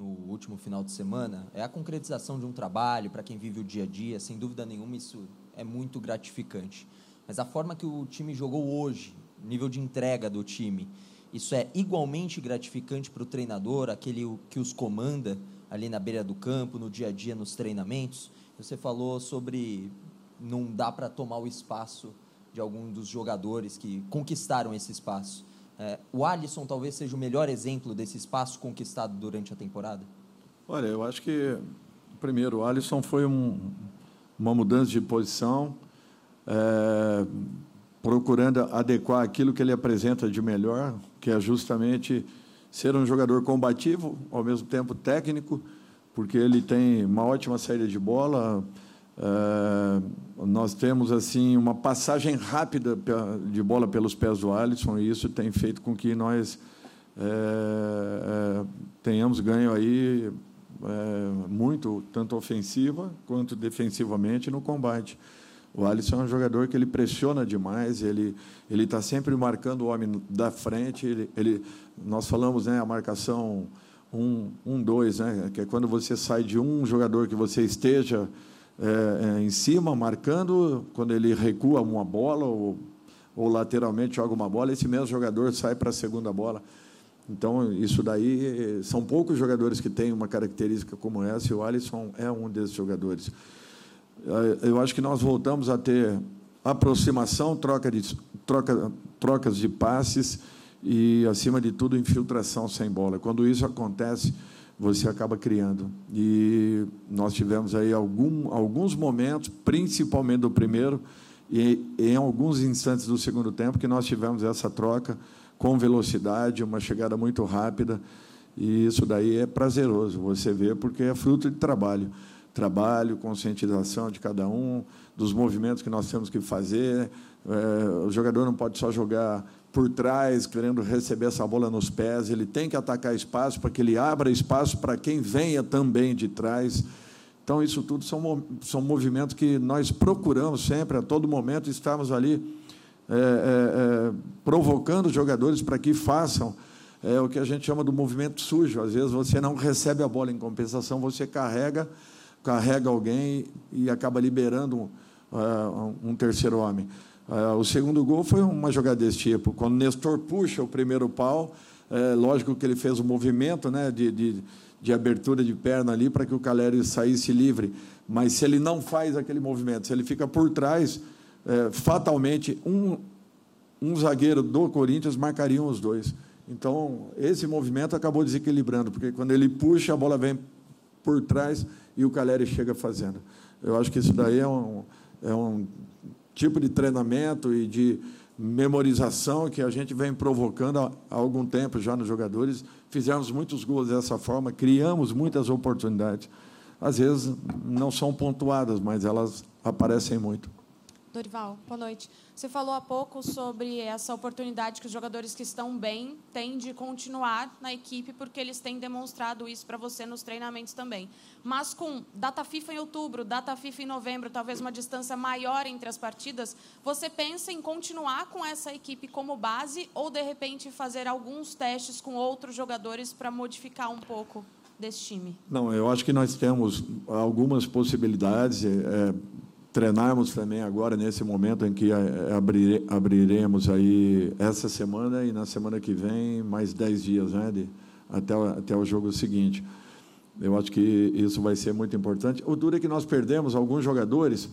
no último final de semana, é a concretização de um trabalho para quem vive o dia a dia, sem dúvida nenhuma, isso é muito gratificante. Mas a forma que o time jogou hoje, o nível de entrega do time, isso é igualmente gratificante para o treinador, aquele que os comanda ali na beira do campo, no dia a dia, nos treinamentos. Você falou sobre não dá para tomar o espaço de algum dos jogadores que conquistaram esse espaço. É, o Alisson talvez seja o melhor exemplo desse espaço conquistado durante a temporada? Olha, eu acho que, primeiro, o Alisson foi um, uma mudança de posição, é, procurando adequar aquilo que ele apresenta de melhor, que é justamente ser um jogador combativo, ao mesmo tempo técnico, porque ele tem uma ótima saída de bola, Uh, nós temos assim uma passagem rápida de bola pelos pés do Alisson e isso tem feito com que nós é, é, tenhamos ganho aí é, muito tanto ofensiva quanto defensivamente no combate. O Alisson é um jogador que ele pressiona demais, ele ele está sempre marcando o homem da frente. Ele, ele nós falamos né a marcação um um dois né que é quando você sai de um jogador que você esteja é, em cima, marcando, quando ele recua uma bola ou, ou lateralmente joga uma bola, esse mesmo jogador sai para a segunda bola. Então, isso daí, são poucos jogadores que têm uma característica como essa, e o Alisson é um desses jogadores. Eu acho que nós voltamos a ter aproximação, troca de, troca, trocas de passes e, acima de tudo, infiltração sem bola. Quando isso acontece, você acaba criando. E nós tivemos aí algum, alguns momentos, principalmente do primeiro, e em alguns instantes do segundo tempo, que nós tivemos essa troca com velocidade, uma chegada muito rápida, e isso daí é prazeroso, você vê, porque é fruto de trabalho. Trabalho, conscientização de cada um, dos movimentos que nós temos que fazer. É, o jogador não pode só jogar por trás, querendo receber essa bola nos pés, ele tem que atacar espaço para que ele abra espaço para quem venha também de trás. Então, isso tudo são, são movimentos que nós procuramos sempre, a todo momento, estarmos ali é, é, é, provocando os jogadores para que façam é, o que a gente chama do movimento sujo. Às vezes você não recebe a bola, em compensação, você carrega, carrega alguém e acaba liberando uh, um terceiro homem. Uh, o segundo gol foi uma jogada desse tipo. Quando o Nestor puxa o primeiro pau, é, lógico que ele fez o um movimento né, de, de, de, abertura de perna ali para que o Caleri saísse livre. Mas se ele não faz aquele movimento, se ele fica por trás, é, fatalmente um, um zagueiro do Corinthians marcaria os dois. Então, esse movimento acabou desequilibrando, porque quando ele puxa, a bola vem por trás e o Caleri chega fazendo. Eu acho que isso daí é um, é um tipo de treinamento e de memorização que a gente vem provocando há, algum tempo já nos jogadores. Fizemos muitos gols dessa forma, criamos muitas oportunidades. Às vezes não são pontuadas, mas elas aparecem muito. Dorival, boa noite. Você falou há pouco sobre essa oportunidade que os jogadores que estão bem têm de continuar na equipe, porque eles têm demonstrado isso para você nos treinamentos também. Mas com data FIFA em outubro, data FIFA em novembro, talvez uma distância maior entre as partidas, você pensa em continuar com essa equipe como base ou, de repente, fazer alguns testes com outros jogadores para modificar um pouco desse time? Não, eu acho que nós temos algumas possibilidades. É, treinarmos também agora nesse momento em que eh, abrir, abriremos aí essa semana e na semana que vem mais 10 dias né, de, até, até o jogo seguinte. Eu acho que isso vai ser muito importante. O duro é que nós perdemos alguns jogadores,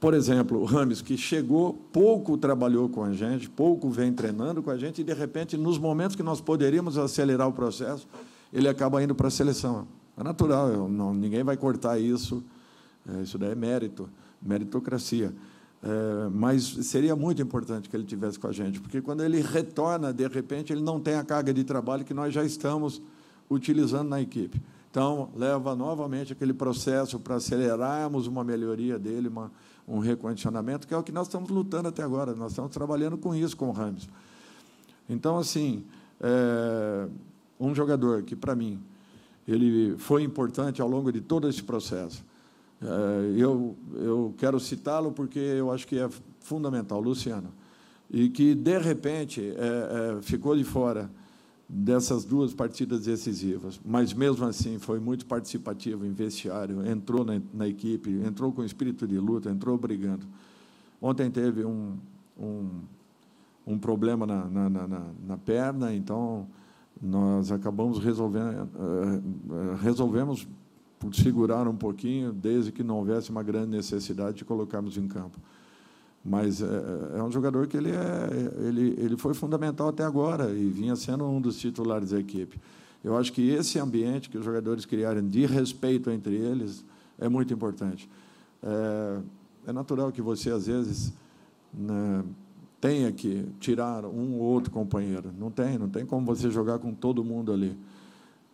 por exemplo, o Rames, que chegou, pouco trabalhou com a gente, pouco vem treinando com a gente, e de repente, nos momentos que nós poderíamos acelerar o processo, ele acaba indo para a seleção. É natural, não, ninguém vai cortar isso, é, isso daí é mérito meritocracia. É, mas seria muito importante que ele tivesse com a gente, porque quando ele retorna, de repente, ele não tem a carga de trabalho que nós já estamos utilizando na equipe. Então, leva novamente aquele processo para acelerarmos uma melhoria dele, uma, um recondicionamento, que é o que nós estamos lutando até agora. Nós estamos trabalhando com isso com o Ramos. Então, assim, é, um jogador que, para mim, ele foi importante ao longo de todo esse processo. É, eu, eu quero citá-lo porque eu acho que é fundamental, Luciano. E que, de repente, é, é, ficou de fora dessas duas partidas decisivas, mas mesmo assim foi muito participativo em vestiário, entrou na, na equipe, entrou com espírito de luta, entrou brigando. Ontem teve um, um, um problema na, na, na, na perna, então nós acabamos resolvendo, resolvemos segurar um pouquinho, desde que não houvesse uma grande necessidade de colocarmos em campo. Mas é, é um jogador que ele, é, ele, ele foi fundamental até agora e vinha sendo um dos titulares da equipe. Eu acho que esse ambiente que os jogadores criarem de respeito entre eles é muito importante. É, é natural que você, às vezes, né, tenha que tirar um ou outro companheiro. Não tem, não tem como você jogar com todo mundo ali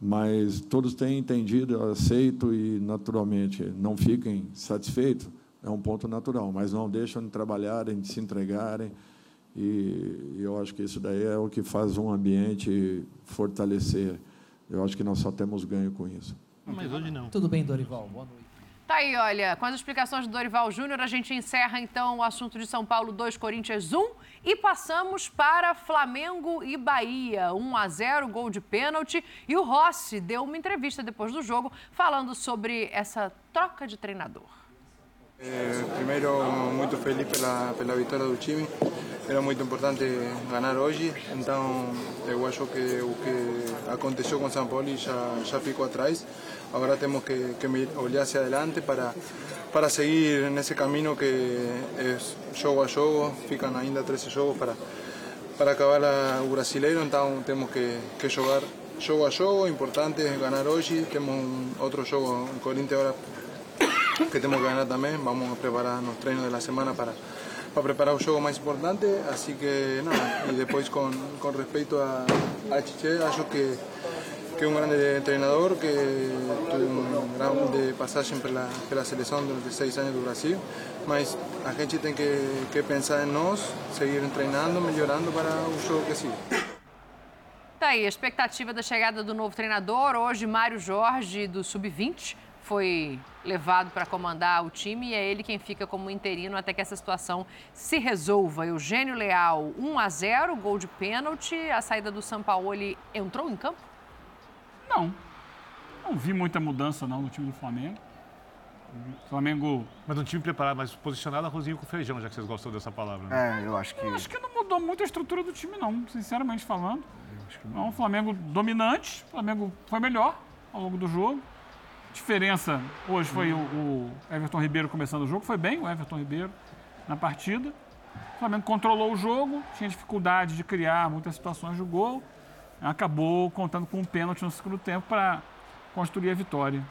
mas todos têm entendido, aceito e, naturalmente, não fiquem satisfeitos, é um ponto natural, mas não deixam de trabalharem, de se entregarem, e eu acho que isso daí é o que faz um ambiente fortalecer. Eu acho que nós só temos ganho com isso. Mas hoje não. Tudo bem, Dorival? Boa noite. Tá aí, olha, com as explicações do Dorival Júnior, a gente encerra então o assunto de São Paulo 2, Corinthians 1 e passamos para Flamengo e Bahia. 1 a 0, gol de pênalti. E o Rossi deu uma entrevista depois do jogo falando sobre essa troca de treinador. Eh, primeiro, muito feliz pela, pela vitória do time. Era muito importante ganhar hoje, então eu acho que o que aconteceu com São Paulo já, já ficou atrás. Agora temos que, que olhar hacia adelante para, para seguir nesse caminho que é jogo a jogo, ficam ainda 13 jogos para, para acabar o brasileiro, então temos que, que jogar jogo a jogo, importante ganhar hoje, temos um outro jogo em Corinthians agora que temos que ganhar também, vamos preparar nos treinos da semana para, para preparar o jogo mais importante, assim que nada, e depois com, com respeito a, a Chiche, acho que que é um grande treinador, que teve um grande passagem pela, pela seleção durante seis anos do Brasil, mas a gente tem que, que pensar em nós, seguir treinando, melhorando para o jogo que sigue. Tá aí, a expectativa da chegada do novo treinador. Hoje, Mário Jorge, do Sub-20, foi levado para comandar o time e é ele quem fica como interino até que essa situação se resolva. Eugênio Leal, 1 a 0, gol de pênalti. A saída do São Paulo, ele entrou em campo? Não. Não vi muita mudança não no time do Flamengo. O Flamengo. Mas um time preparado, mas posicionado arrozinho com feijão, já que vocês gostam dessa palavra. Né? É, eu acho que. Eu acho que não mudou muito a estrutura do time, não, sinceramente falando. Não, o Flamengo dominante, o Flamengo foi melhor ao longo do jogo. Diferença, hoje foi o, o Everton Ribeiro começando o jogo, foi bem o Everton Ribeiro. na partida. O Flamengo controlou o jogo, tinha dificuldade de criar muitas situações de gol. Acabou contando com um pênalti no segundo tempo para construir a vitória.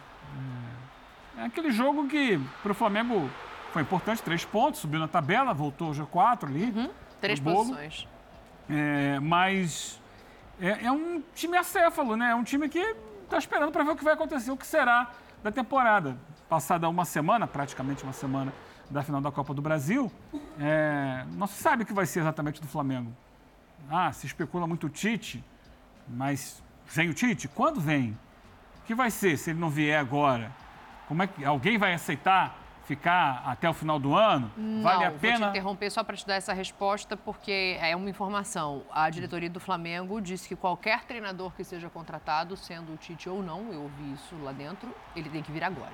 É aquele jogo que para o Flamengo foi importante, três pontos, subiu na tabela, voltou ao G4 ali. Uhum, três posições. É, mas é, é um time acéfalo, né? É um time que está esperando para ver o que vai acontecer, o que será da temporada. Passada uma semana, praticamente uma semana da final da Copa do Brasil, é, não se sabe o que vai ser exatamente do Flamengo. Ah, se especula muito o Tite, mas vem o Tite? Quando vem? O que vai ser se ele não vier agora? Como é que alguém vai aceitar ficar até o final do ano? vale a Não, pena? Vou te interromper só para te dar essa resposta, porque é uma informação. A diretoria do Flamengo disse que qualquer treinador que seja contratado, sendo o Tite ou não, eu ouvi isso lá dentro, ele tem que vir agora.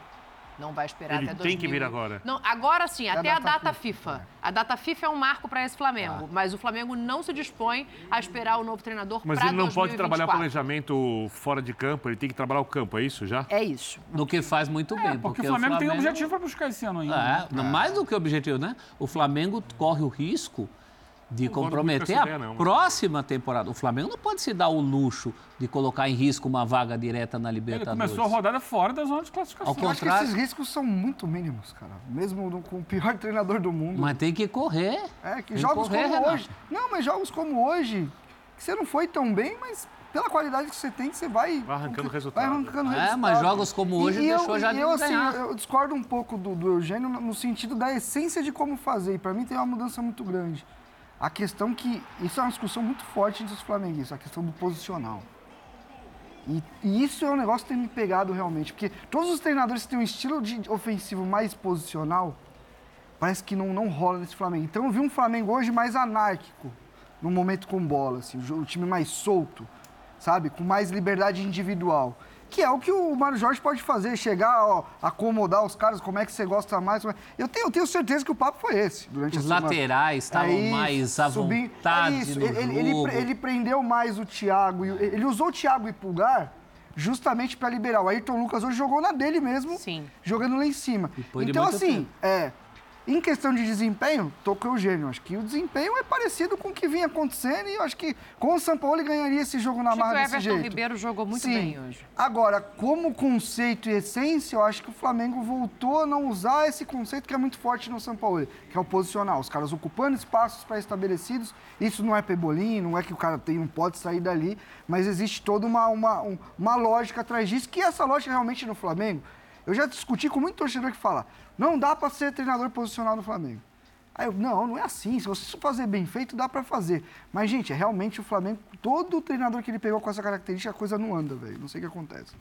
Não vai esperar Ele até tem 2000. que vir agora. Não, agora sim, a até a data data FIFA. A data FIFA é um marco para esse Flamengo, mas o Flamengo não se dispõe a esperar o novo treinador para Mas ele não pode 2024. trabalhar planejamento fora de campo, ele tem que trabalhar o campo, é isso já? É isso. No que faz muito bem. É, porque, o Flamengo, tem um objetivo para buscar esse ano ainda. né? É, não, mais do que objetivo, né? O Flamengo corre o risco de Concordo comprometer a ideia, não, mas- próxima temporada. O Flamengo não pode se dar o luxo de colocar em risco uma vaga direta na Ele Libertadores. começou a rodada fora da zona de classificação. Ao Eu acho que contrário- esses riscos são muito mínimos, cara. Mesmo com o pior [laughs] treinador do mundo. Mas tem que correr. É, que Tem jogos correr, como Renato. hoje. Não, mas jogos como hoje, que você não foi tão bem, mas pela qualidade que você tem, você vai. Vai arrancando Vai resultado. arrancando É, resultado. mas jogos como hoje E- deixou eu, já e de eu, assim, ganhar. eu discordo um pouco do, do Eugênio no no sentido da essência de como fazer. E pra mim tem uma mudança muito grande. A questão que. Isso é uma discussão muito forte entre os flamenguistas, a questão do posicional. E, e isso é um negócio que tem me pegado realmente. Porque todos os treinadores que têm um estilo de ofensivo mais posicional, parece que não, não rola nesse Flamengo. Então eu vi um Flamengo hoje mais anárquico, no momento com bola, assim, o, o time mais solto, sabe? Com mais liberdade individual. Que é o que o Mário Jorge pode fazer, chegar, ó, acomodar os caras, como é que você gosta mais. como é- Eu tenho, eu tenho certeza que o papo foi esse durante Os a semana. laterais estavam É isso, mais à subir- vontade é isso, ele, ele- ele prendeu mais o Thiago. e Ele usou o Thiago e Pulgar justamente para liberar. O Ayrton Lucas hoje jogou na dele mesmo, jogando lá em cima. Então, assim, tempo. é, em questão de desempenho, tô com o Eugênio. Acho que o desempenho é parecido com o que vinha acontecendo e eu acho que com o São Paulo ele ganharia esse jogo na Achei que marra o desse Everton jeito. Ribeiro jogou muito Sim. bem hoje. Agora, como conceito e essência, eu acho que o Flamengo voltou a não usar esse conceito que é muito forte no São Paulo, que é o posicional. Os caras ocupando espaços pré-estabelecidos. Isso não é pebolim, não é que o cara tem, não pode sair dali, mas existe toda uma, uma, um- uma lógica atrás disso, que essa lógica realmente no Flamengo. Eu já discuti com muito torcedor que fala: não dá para ser treinador posicional no Flamengo. Aí eu, não, não é assim. Se você fazer bem feito, dá pra fazer. Mas, gente, é realmente o Flamengo, todo treinador que ele pegou com essa característica, a coisa não anda, velho. Não sei o que acontece.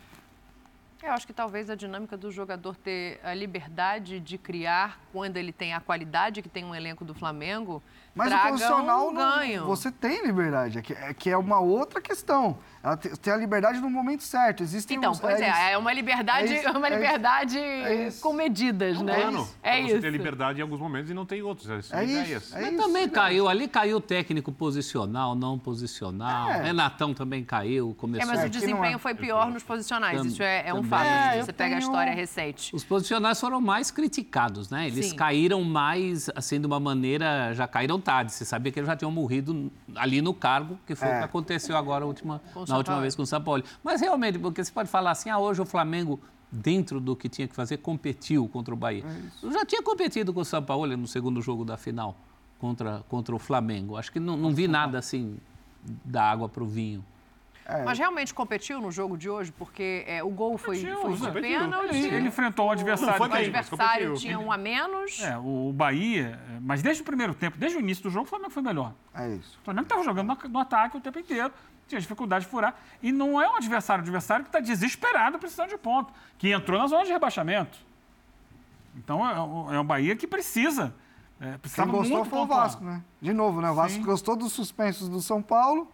Eu acho que talvez a dinâmica do jogador ter a liberdade de criar quando ele tem a qualidade que tem um elenco do Flamengo, Mas traga o posicional, um não- ganho. você tem liberdade, é que, é que é uma outra questão. Ela te- tem a liberdade no momento certo. Existem Então, uns- pois é, isso. é uma liberdade, É isso, [laughs] uma é isso, liberdade é isso. com medidas, né? Plano. É isso. Você ter liberdade em alguns momentos e não tem outros. É, são É isso, ideias. é Mas isso. também caiu, ali caiu o técnico posicional, não posicional. É. Renatão também caiu, É, começou. mas o desempenho é. foi pior nos posicionais. Isso é, é um fato. É, você pega a história recente. Os posicionais foram mais criticados, né? Eles Sim. caíram mais, assim, de uma maneira. Já caíram Você sabia que eles já tinham morrido ali no cargo, que foi o É. que aconteceu agora a última, o na última vez com o São Paulo. Mas realmente, porque você pode falar assim, ah, hoje o Flamengo, dentro do que tinha que fazer, competiu contra o Bahia. É já tinha competido com o São Paulo no segundo jogo da final contra, contra o Flamengo. Acho que não, não vi nada assim da água para o vinho. É. Mas realmente competiu no jogo de hoje? Porque é, o gol foi, Competiu, foi de pênalti. Ele, ele enfrentou um adversário. foi O bem, mas adversário tinha um a menos. É, o Bahia, é, mas desde o primeiro tempo, desde o início do jogo, o Flamengo foi melhor. É isso. O Flamengo estava jogando no, no ataque o tempo inteiro, tinha dificuldade de furar. E não é um adversário, um adversário que está desesperado precisando de ponto, que entrou na zona de rebaixamento. Então é, um- é um Bahia que precisa. É, Quem gostou muito foi o. Vasco, né? De novo, né? O Vasco Sim. gostou dos suspensos do São Paulo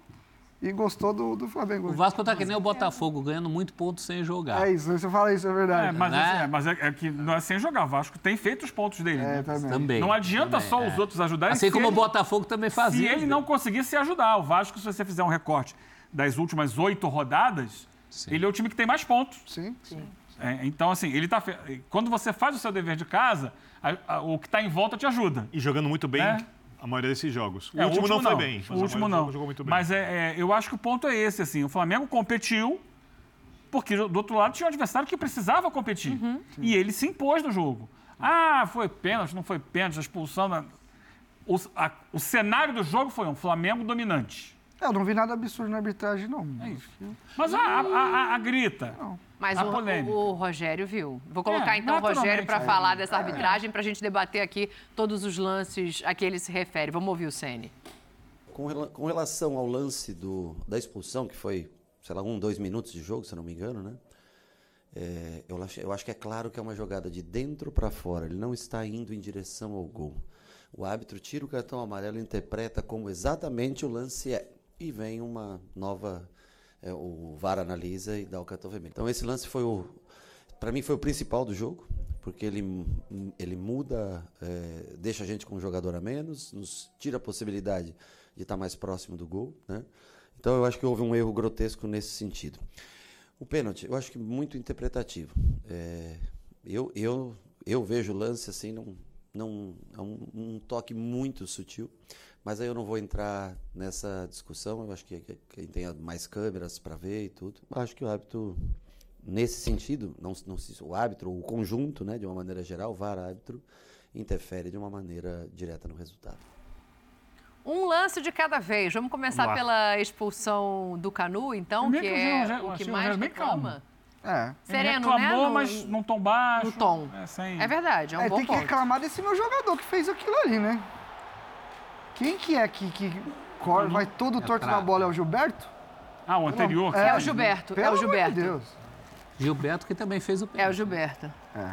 e gostou do, do Flamengo. O Vasco tá que nem o Botafogo, ganhando muito ponto sem jogar. É isso, você fala isso, é verdade. É, mas, Né? assim, é, mas é, é que não é sem jogar. O Vasco tem feito os pontos dele. É, né? também. Também. Não adianta também, só é. os outros ajudarem. Assim se como o ele- Botafogo também Se fazia. ele não conseguir se ajudar. O Vasco, se você fizer um recorte das últimas oito rodadas, ele é o time que tem mais pontos. Sim, sim. É, então, assim, ele tá. fe- Quando você faz o seu dever de casa, a- a- o que está em volta te ajuda. E jogando muito bem É. a maioria desses jogos. O É, último, não foi bem. O último não. Jogou muito bem. Mas é, é, eu acho que o ponto é esse, assim. O Flamengo competiu porque do outro lado tinha um adversário que precisava competir. E ele se impôs no jogo. Ah, foi pênalti, não foi pênalti, a expulsão. da- O, a- o cenário do jogo foi um Flamengo dominante. É, eu não vi nada absurdo na arbitragem, não. É isso. Mas a, a- a- a grita. Mas a o, polêmica. o Rogério viu. Vou colocar É, então o Rogério para é. falar dessa É. arbitragem, para a gente debater aqui todos os lances a que ele se refere. Vamos ouvir o Ceni. Com, rela- com relação ao lance do, da expulsão, que foi, sei lá, um, dois minutos de jogo, se eu não me engano, né? É, eu, acho, eu acho que é claro que é uma jogada de dentro para fora. Ele não está indo em direção ao gol. O árbitro tira o cartão amarelo e interpreta como exatamente o lance é. E vem uma nova. é, o VAR analisa e dá o cartão vermelho. Então esse lance foi o. Para mim foi o principal do jogo, porque ele, ele muda, é, deixa a gente com um jogador a menos, nos tira a possibilidade de estar mais próximo do gol. Né? Então eu acho que houve um erro grotesco nesse sentido. O pênalti, eu acho que muito interpretativo. É, eu, eu, eu vejo o lance assim, não, não, é um, um toque muito sutil, mas aí eu não vou entrar nessa discussão. Eu acho que que- quem tem mais câmeras para ver e tudo, eu acho que o árbitro, nesse sentido, não, não se- o árbitro, o conjunto, né, de uma maneira geral, o VAR árbitro, interfere de uma maneira direta no resultado. Um lance de cada vez. Vamos começar Vamos pela expulsão do Canu, então, que que o é o que mais bem reclama. É. Ele Sereno, reclamou, né? No- mas num tom baixo. No tom. É, sem... É verdade, é um É, bom tem que ponto. reclamar desse meu jogador que fez aquilo ali, né? Quem que é que, que cor- vai todo torto na bola? É o Gilberto? Ah, o anterior. Não, É o Gilberto, é Pelo o amor Gilberto. de Deus. Gilberto que também fez o É o Gilberto. É.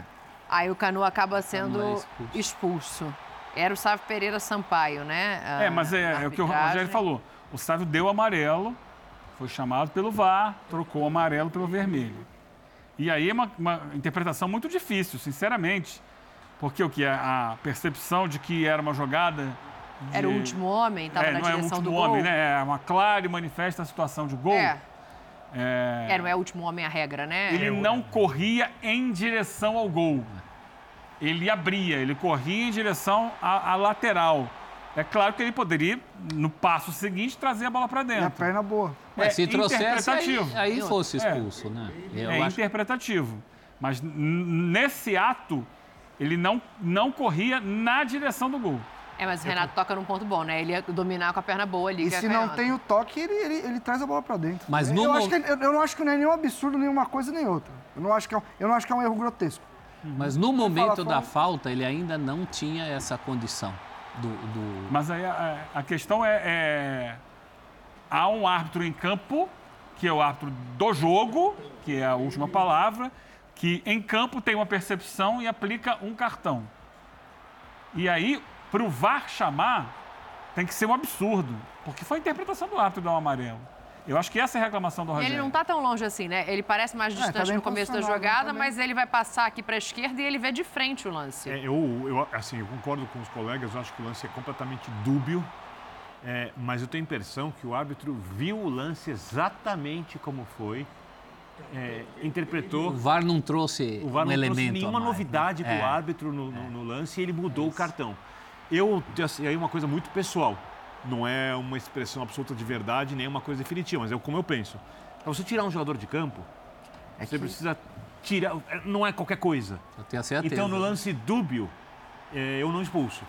Aí o Canu acaba sendo Canu é expulso. expulso. Era o Sávio Pereira Sampaio, né? A- É, mas é, é o que o arbitragem. Rogério falou. O Sávio deu amarelo, foi chamado pelo VAR, trocou o amarelo pelo vermelho. E aí é uma, uma interpretação muito difícil, sinceramente. Porque o que? A percepção de que era uma jogada. De- Era o último homem, estava é, na não é o direção último do gol. homem, né? É uma clara e manifesta situação de gol. É. É, É, não é o último homem a regra, né? Ele não corria em direção ao gol. Ele abria, ele corria em direção à, à lateral. É claro que ele poderia, no passo seguinte, trazer a bola para dentro. E a perna boa. Mas É se trouxesse, aí, interpretativo. aí fosse É. expulso, né? Eu é acho interpretativo. Mas nesse ato, ele não, não corria na direção do gol. É, mas o Renato toca num ponto bom, né? Ele ia dominar com a perna boa ali. E é se não tem o toque, ele, ele, ele traz a bola pra dentro. Mas eu, no eu mo- acho que, eu, eu não acho que não é nenhum absurdo, nenhuma coisa nem outra. Eu não acho que é um, eu não acho que é um erro grotesco. Mas no momento da falta, ele ainda não tinha essa condição do. do- Mas aí a, a questão é, é- Há um árbitro em campo, que é o árbitro do jogo, que é a última palavra, que em campo tem uma percepção e aplica um cartão. E aí, para o VAR chamar, tem que ser um absurdo. Porque foi a interpretação do árbitro dar um amarelo. Eu acho que essa é a reclamação do Rogério. ele não tá tão longe assim, né? Ele parece mais tá distante bem no começo da jogada, tá mas ele vai passar aqui para a esquerda e ele vê de frente o lance. É, eu, eu, assim, eu concordo com os colegas, eu acho que o lance é completamente dúbio, é, mas eu tenho a impressão que o árbitro viu o lance exatamente como foi, é, interpretou. O VAR não trouxe O VAR um não elemento. trouxe nenhuma mais, né? novidade para o É. árbitro no, no- no lance e ele mudou o cartão. Eu, assim, aí uma coisa muito pessoal, não é uma expressão absoluta de verdade, nem uma coisa definitiva, mas é como eu penso. Para você tirar um jogador de campo, você precisa tirar, é, não é qualquer coisa. Eu tenho certeza. Então, no lance dúbio, é, eu não expulso.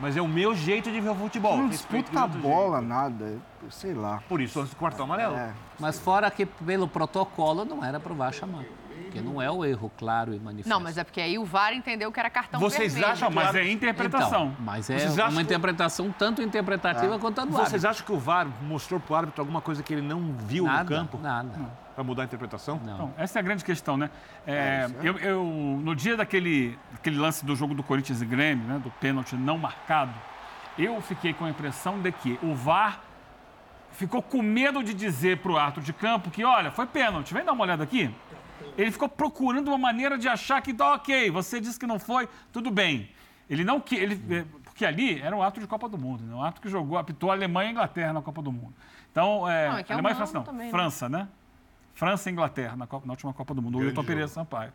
Mas é o meu jeito de ver o futebol. não disputa a bola, jeito. nada. Sei lá. Por isso, lance do quartão amarelo. É. Mas fora que pelo protocolo não era para o VAR chamar. Porque não é o erro claro e manifesto. Não, mas é porque aí o VAR entendeu que era cartão Vocês vermelho. acham Mas é interpretação. Então, mas é Vocês uma que- interpretação tanto interpretativa quanto a do Vocês árbitro. acham que o VAR mostrou para o árbitro alguma coisa que ele não viu Nada, no campo Nada. Para mudar a interpretação? Não. Então, essa é a grande questão, né? É, eu, eu- no dia daquele, daquele lance do jogo do Corinthians e Grêmio, né, do pênalti não marcado, eu fiquei com a impressão de que o VAR ficou com medo de dizer para o árbitro de campo que, olha, foi pênalti, vem dar uma olhada aqui. Ele ficou procurando uma maneira de achar que, tá ok, você disse que não foi, tudo bem. Ele não que ele eh, porque ali era um ato de Copa do Mundo, né? um ato que jogou, apitou a Alemanha e a Inglaterra na Copa do Mundo. Então, é, Não, é que é Alemanha e humano França não, também, né? França, né? França e Inglaterra, na, Copa- na última Copa do Mundo, o Grande Wilton jogo. Pereira Sampaio.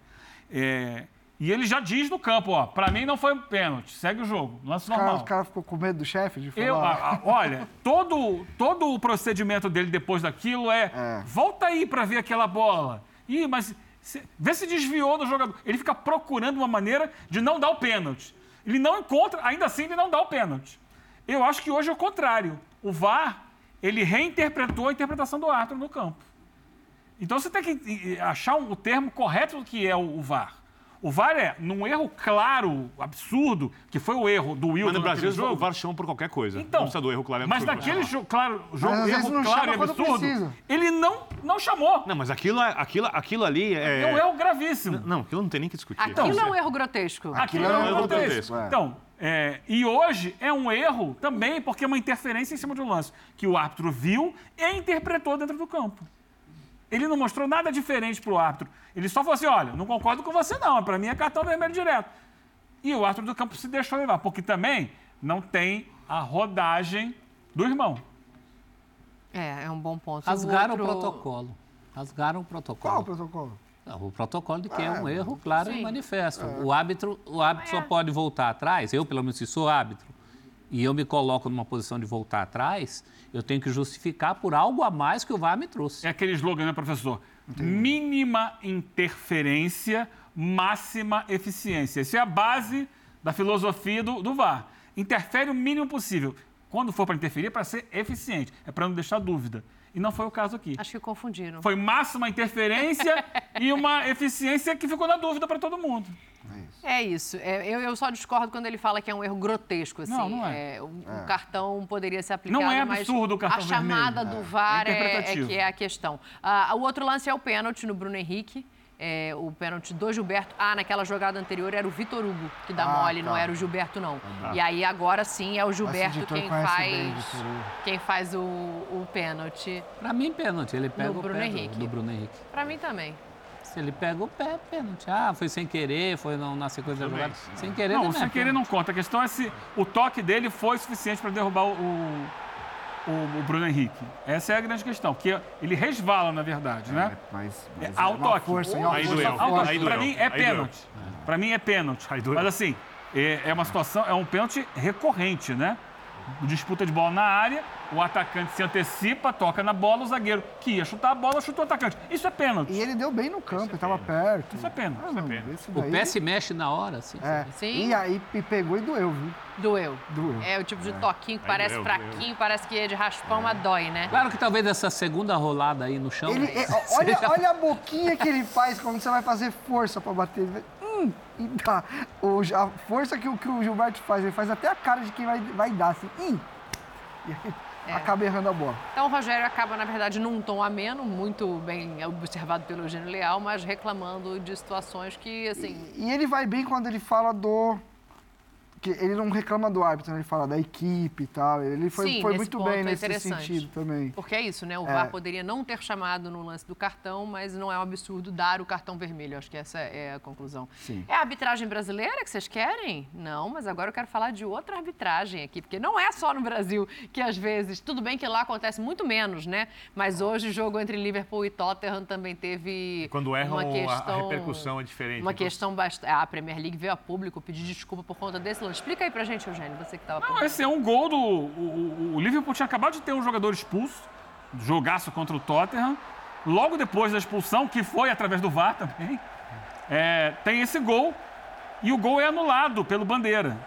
É, e ele já diz no campo, ó, pra mim não foi um pênalti, segue o jogo, lance Os caras normal. cara ficou com medo do chefe de falar. Eu, a- a- olha, todo, todo o procedimento dele depois daquilo é, volta aí pra ver aquela bola. Ih, mas se- vê se desviou do jogador. Ele fica procurando uma maneira de não dar o pênalti. Ele não encontra, ainda assim ele não dá o pênalti. Eu acho que hoje é o contrário. O VAR, ele reinterpretou a interpretação do árbitro no campo. Então você tem que e, e, achar o termo correto do que é o, VAR. O VAR é, num erro claro, absurdo, que foi o erro do Wilson Mas no Brasil, jogo. o VAR chama por qualquer coisa. Então, não precisa do erro claro. é Mas absurdo. naquele jogo, claro, jogo, vezes erro não claro e quando absurdo, precisa. ele não, não chamou. Não, mas aquilo, é- aquilo, aquilo ali é... É um erro gravíssimo. Não, aquilo não tem nem que discutir. Aquilo é um erro grotesco. Aquilo é um erro grotesco. Então, é, e hoje é um erro também porque é uma interferência em cima de um lance que o árbitro viu e interpretou dentro do campo. Ele não mostrou nada diferente para o árbitro. Ele só falou assim: olha, não concordo com você, não. Para mim é cartão vermelho direto. E o árbitro do campo se deixou levar, porque também não tem a rodagem do irmão. É, é um bom ponto. Rasgaram outro- o protocolo. Rasgaram o protocolo. Qual o protocolo? Não, O protocolo de que é Ah, um erro claro sim. e manifesto. É. O árbitro, o árbitro só pode voltar atrás, eu pelo menos se sou árbitro, e eu me coloco numa posição de voltar atrás, eu tenho que justificar por algo a mais que o VAR me trouxe. É aquele slogan, né, professor? Mínima interferência, máxima eficiência. Isso é a base da filosofia do, do VAR. Interfere o mínimo possível. Quando for para interferir, é para ser eficiente, é para não deixar dúvida. E não foi o caso aqui. Acho que confundiram. Foi máxima interferência [laughs] e uma eficiência que ficou na dúvida para todo mundo. É isso. É, eu, eu só discordo quando ele fala que é um erro grotesco. Assim. Não, não é. o, o É. cartão poderia ser aplicado, Não é mas absurdo o cartão a chamada vermelho. do É. VAR É é, é interpretativo. que é a questão. Ah, o outro lance é o pênalti no Bruno Henrique. É, o pênalti do Gilberto. Ah, naquela jogada anterior era o Vitor Hugo que dá Ah, mole, não tá. era o Gilberto, não. tá. E aí agora sim é o Gilberto quem faz, bem quem faz o, o pênalti. Pra mim, pênalti. Ele pega o Bruno do- Henrique. do Bruno Henrique. Pra mim também. Se ele pega o pé, é pênalti. Ah, foi sem querer, foi não, na sequência da jogada. Sem querer não, é sem querer não conta. A questão é se o toque dele foi suficiente para derrubar o, o, o- Bruno Henrique. Essa é a grande questão, que ele resvala, na verdade, né? Mas, É, mas há é o uma toque. força, o força toque. forte. Para mim é Aí doeu. pênalti. Para mim é pênalti. Mas assim, é, é uma situação, é um pênalti recorrente, né? Disputa de bola na área, o atacante se antecipa, toca na bola, o zagueiro que ia chutar a bola, chutou o atacante. Isso é pênalti. E ele deu bem no campo, ele tava perto. Isso é pênalti. Ah, mano, esse O daí- pé se mexe na hora, assim. É. Sim. E aí e pegou e doeu, viu? Doeu. Doeu. É o tipo de É. toquinho que Aí parece doeu, fraquinho, parece que é de raspão, mas dói, né? Claro que talvez essa segunda rolada aí no chão. Ele, é, olha, [laughs] olha a boquinha que ele faz quando você vai fazer força pra bater. Hum, e dá. O, a força que, o- que o Gilberto faz, ele faz até a cara de quem vai, vai dar, assim. Hum, e aí É. acaba errando a bola. Então o Rogério acaba, na verdade, num tom ameno, muito bem observado pelo Eugênio Leal, mas reclamando de situações que, assim. E ele vai bem quando ele fala do. Que ele não reclama do árbitro, né? ele fala da equipe e tal. Ele foi, Sim, foi muito ponto bem é nesse sentido também. Porque é isso, né? O É. VAR poderia não ter chamado no lance do cartão, mas não é um absurdo dar o cartão vermelho. Acho que essa é a conclusão. Sim. É a arbitragem brasileira que vocês querem? Não, mas agora eu quero falar de outra arbitragem aqui, porque não é só no Brasil que às vezes, tudo bem que lá acontece muito menos, né? Mas hoje o jogo entre Liverpool e Tottenham também teve Quando erram, uma a- questão, a repercussão é diferente. Uma Então, questão bastante. A Premier League veio a público pedir desculpa por conta desse lance. Explica aí pra gente, Eugênio, você que estava Não, esse é um gol do. O, o- o Liverpool tinha acabado de ter um jogador expulso, jogaço contra o Tottenham. Logo depois da expulsão, que foi através do VAR também, é, tem esse gol e o gol é anulado pelo Bandeira.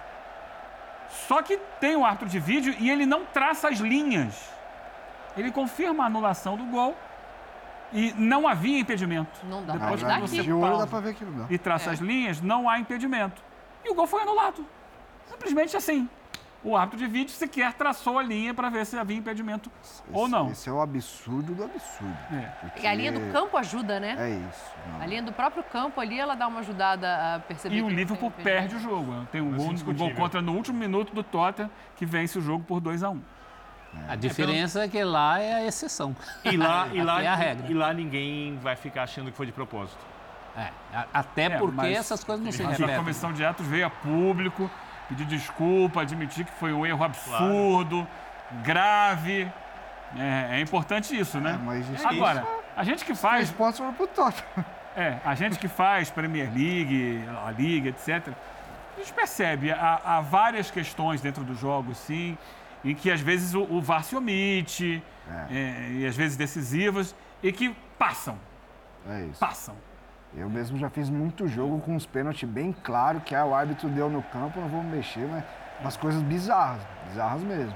Só que tem o árbitro de vídeo e ele não traça as linhas. Ele confirma a anulação do gol e não havia impedimento. Não dá Depois pra que ver. você De olho pausa dá pra ver que não dá. E traça É. as linhas, não há impedimento. E o gol foi anulado. Simplesmente assim. O árbitro de vídeo sequer traçou a linha para ver se havia impedimento ou não. Esse é o absurdo do absurdo. E a linha do campo ajuda, né? É isso. não. A linha do próprio campo ali, ela dá uma ajudada a perceber. E que o Liverpool perde o jogo. Tem um gol, um gol contra no último minuto do Tottenham, que vence o jogo por 2 a 1 A diferença é que lá é a exceção. E lá, [laughs] e, lá, é a regra. e lá ninguém vai ficar achando que foi de propósito. É, até porque mas essas coisas não se mas repetem. A comissão de atos veio a público, pedir desculpa, admitir que foi um erro absurdo, grave. É, é importante isso, né? mas isso- Agora, A gente que faz. Os pontos foram pro Tottenham. É, a gente que faz Premier League, a Liga, etc. A gente percebe, há, há várias questões dentro dos jogos, sim, em que às vezes o, o VAR se omite, é, e às vezes decisivas, e que passam. É isso. Passam. Eu mesmo já fiz muito jogo com uns pênaltis bem claro que ah, o árbitro deu no campo, não vou mexer, mas umas coisas bizarras, bizarras mesmo.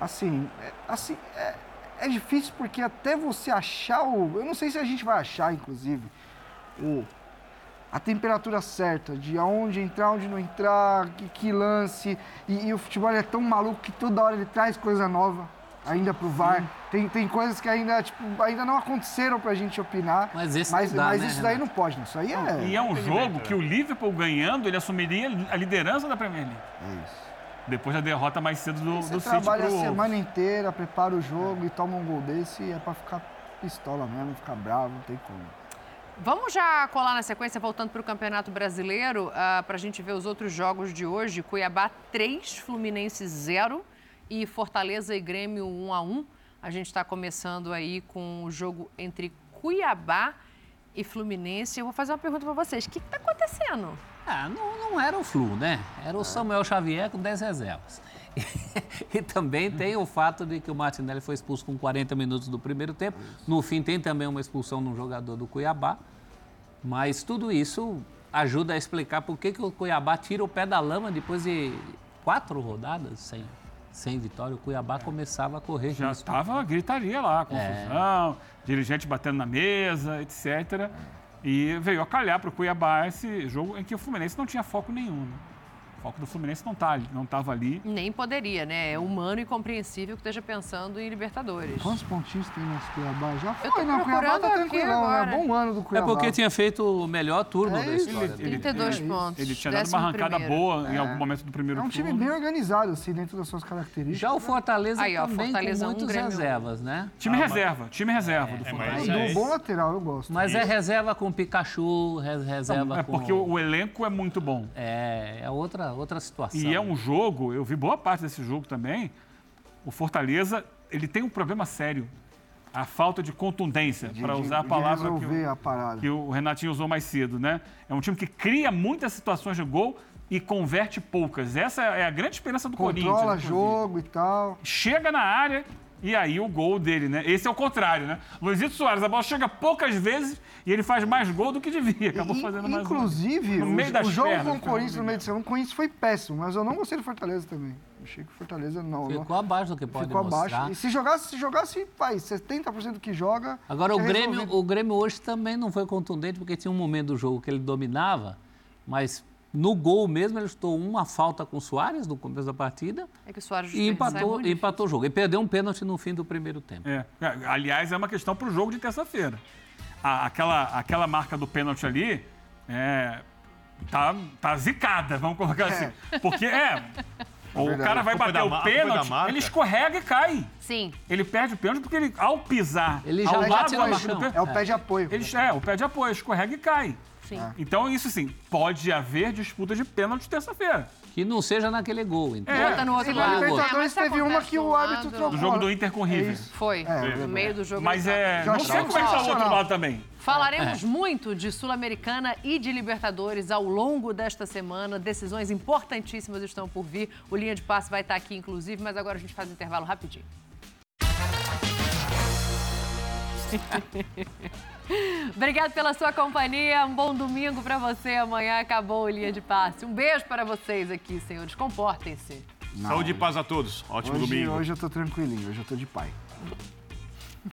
Assim, é, assim é, é difícil porque até você achar o. Eu não sei se a gente vai achar, inclusive, o, a temperatura certa, de aonde entrar, onde não entrar, que, que lance. E, e o futebol é tão maluco que toda hora ele traz coisa nova ainda pro VAR. Tem, tem coisas que ainda, tipo, ainda não aconteceram pra gente opinar. Mas esse mas, não dá, mas né, isso daí Renato? não pode, né? Isso aí é. E é um jogo que o Liverpool ganhando, ele assumiria a liderança da Premier League. É isso. Depois da derrota mais cedo do, Você do City trabalha pro a semana inteira, prepara o jogo e toma um gol desse e é pra ficar pistola mesmo, ficar bravo, não tem como. Vamos já colar na sequência, voltando para o Campeonato Brasileiro, para a gente ver os outros jogos de hoje. Cuiabá 3, Fluminense 0 e Fortaleza e Grêmio 1 a 1 A gente está começando aí com o jogo entre Cuiabá e Fluminense. Eu vou fazer uma pergunta para vocês. O que está acontecendo? Ah, não, não era o Flu, né? Era o Samuel Xavier com 10 reservas. [laughs] e também tem o fato de que o Martinelli foi expulso com 40 minutos do primeiro tempo. No fim, tem também uma expulsão de um jogador do Cuiabá. Mas tudo isso ajuda a explicar por que, que o Cuiabá tira o pé da lama depois de quatro rodadas sem, sem vitória. O Cuiabá começava a correr Já estava gritaria lá, confusão, dirigente batendo na mesa, etc. E veio a calhar para o Cuiabá esse jogo em que o Fluminense não tinha foco nenhum. né? O foco do Fluminense não tá ali, não estava ali. Nem poderia, né? É humano e compreensível que esteja pensando em Libertadores. Quantos pontinhos tem nesse Cuiabá? Já foi, não, o Cuiabá tá tranquilão, né? Bom ano do É Cuiabá. porque tinha feito o melhor turno É da isso. história. Ele- dele. 32 É pontos. Ele tinha dado uma arrancada 11º. boa em É. algum momento do primeiro É um turno. time bem organizado, assim, dentro das suas características. Já o Fortaleza Aí, ó, também Fortaleza com um, muitas um. reservas, né? Time reserva, time reserva do É, Fluminense. mas Do é bom lateral, eu gosto. Mas é reserva com Pikachu, re- reserva É com... porque o, o elenco é muito bom. É, é outra, outra situação. E é um jogo, eu vi boa parte desse jogo também. O Fortaleza, ele tem um problema sério. A falta de contundência, para usar a palavra que resolver o, a parada. que o Renatinho usou mais cedo, né? É um time que cria muitas situações de gol e converte poucas. Essa é a grande esperança do Corinthians. Controla jogo e tal. Chega na área e aí o gol dele, né? Esse é o contrário, né? Luizito Soares, a bola chega poucas vezes e ele faz mais gol do que devia. Acabou E- fazendo mais um. Inclusive, No meio o, das o jogo pernas, com o Corinthians no meio de semana, o Corinthians foi péssimo, mas eu não gostei do Fortaleza também. Achei que o Fortaleza não. não- Ficou abaixo do que pode ficou mostrar. abaixo. E se jogasse, se jogasse, vai, 70% do que joga. Agora, o Grêmio, resolvido. o Grêmio hoje também não foi contundente, porque tinha um momento do jogo que ele dominava, mas no gol mesmo ele chutou uma falta com o Soares no começo da partida É que o Soares e desperdiçar é empatou, muito empatou o jogo. E perdeu um pênalti no fim do primeiro tempo. É. É, Aliás, é uma questão para o jogo de terça-feira. Aquela, aquela marca do pênalti ali é, tá, tá zicada, vamos colocar assim. Porque é. [laughs] O verdade. cara vai é bater o é pênalti, ele escorrega e cai. Sim. Ele perde o pênalti porque ele, ao pisar Ele já ao lado da marca do pênalti, É o pé de apoio. ele, é, o pé de apoio, escorrega e cai. Sim. Então, isso sim, pode haver disputa de pênalti terça-feira. Que não seja naquele gol. Então. É. Bota no outro E lado. Libertadores É, mas se teve uma que o árbitro trocou. Do jogo do Inter com o River. isso. Foi. É, no meio do jogo. Mas é. Não sei como é que tá o outro lado também. Falaremos muito de Sul-Americana e de Libertadores ao longo desta semana. Decisões importantíssimas estão por vir. O Linha de Passe vai estar aqui, inclusive, mas agora a gente faz um intervalo rapidinho. [laughs] Obrigado pela sua companhia. Um bom domingo para você. Amanhã acabou o Linha de Passe. Um beijo para vocês aqui, senhores. Comportem-se. Saúde e paz a todos. Ótimo Hoje, domingo. hoje eu tô tranquilinho, hoje eu tô de pai.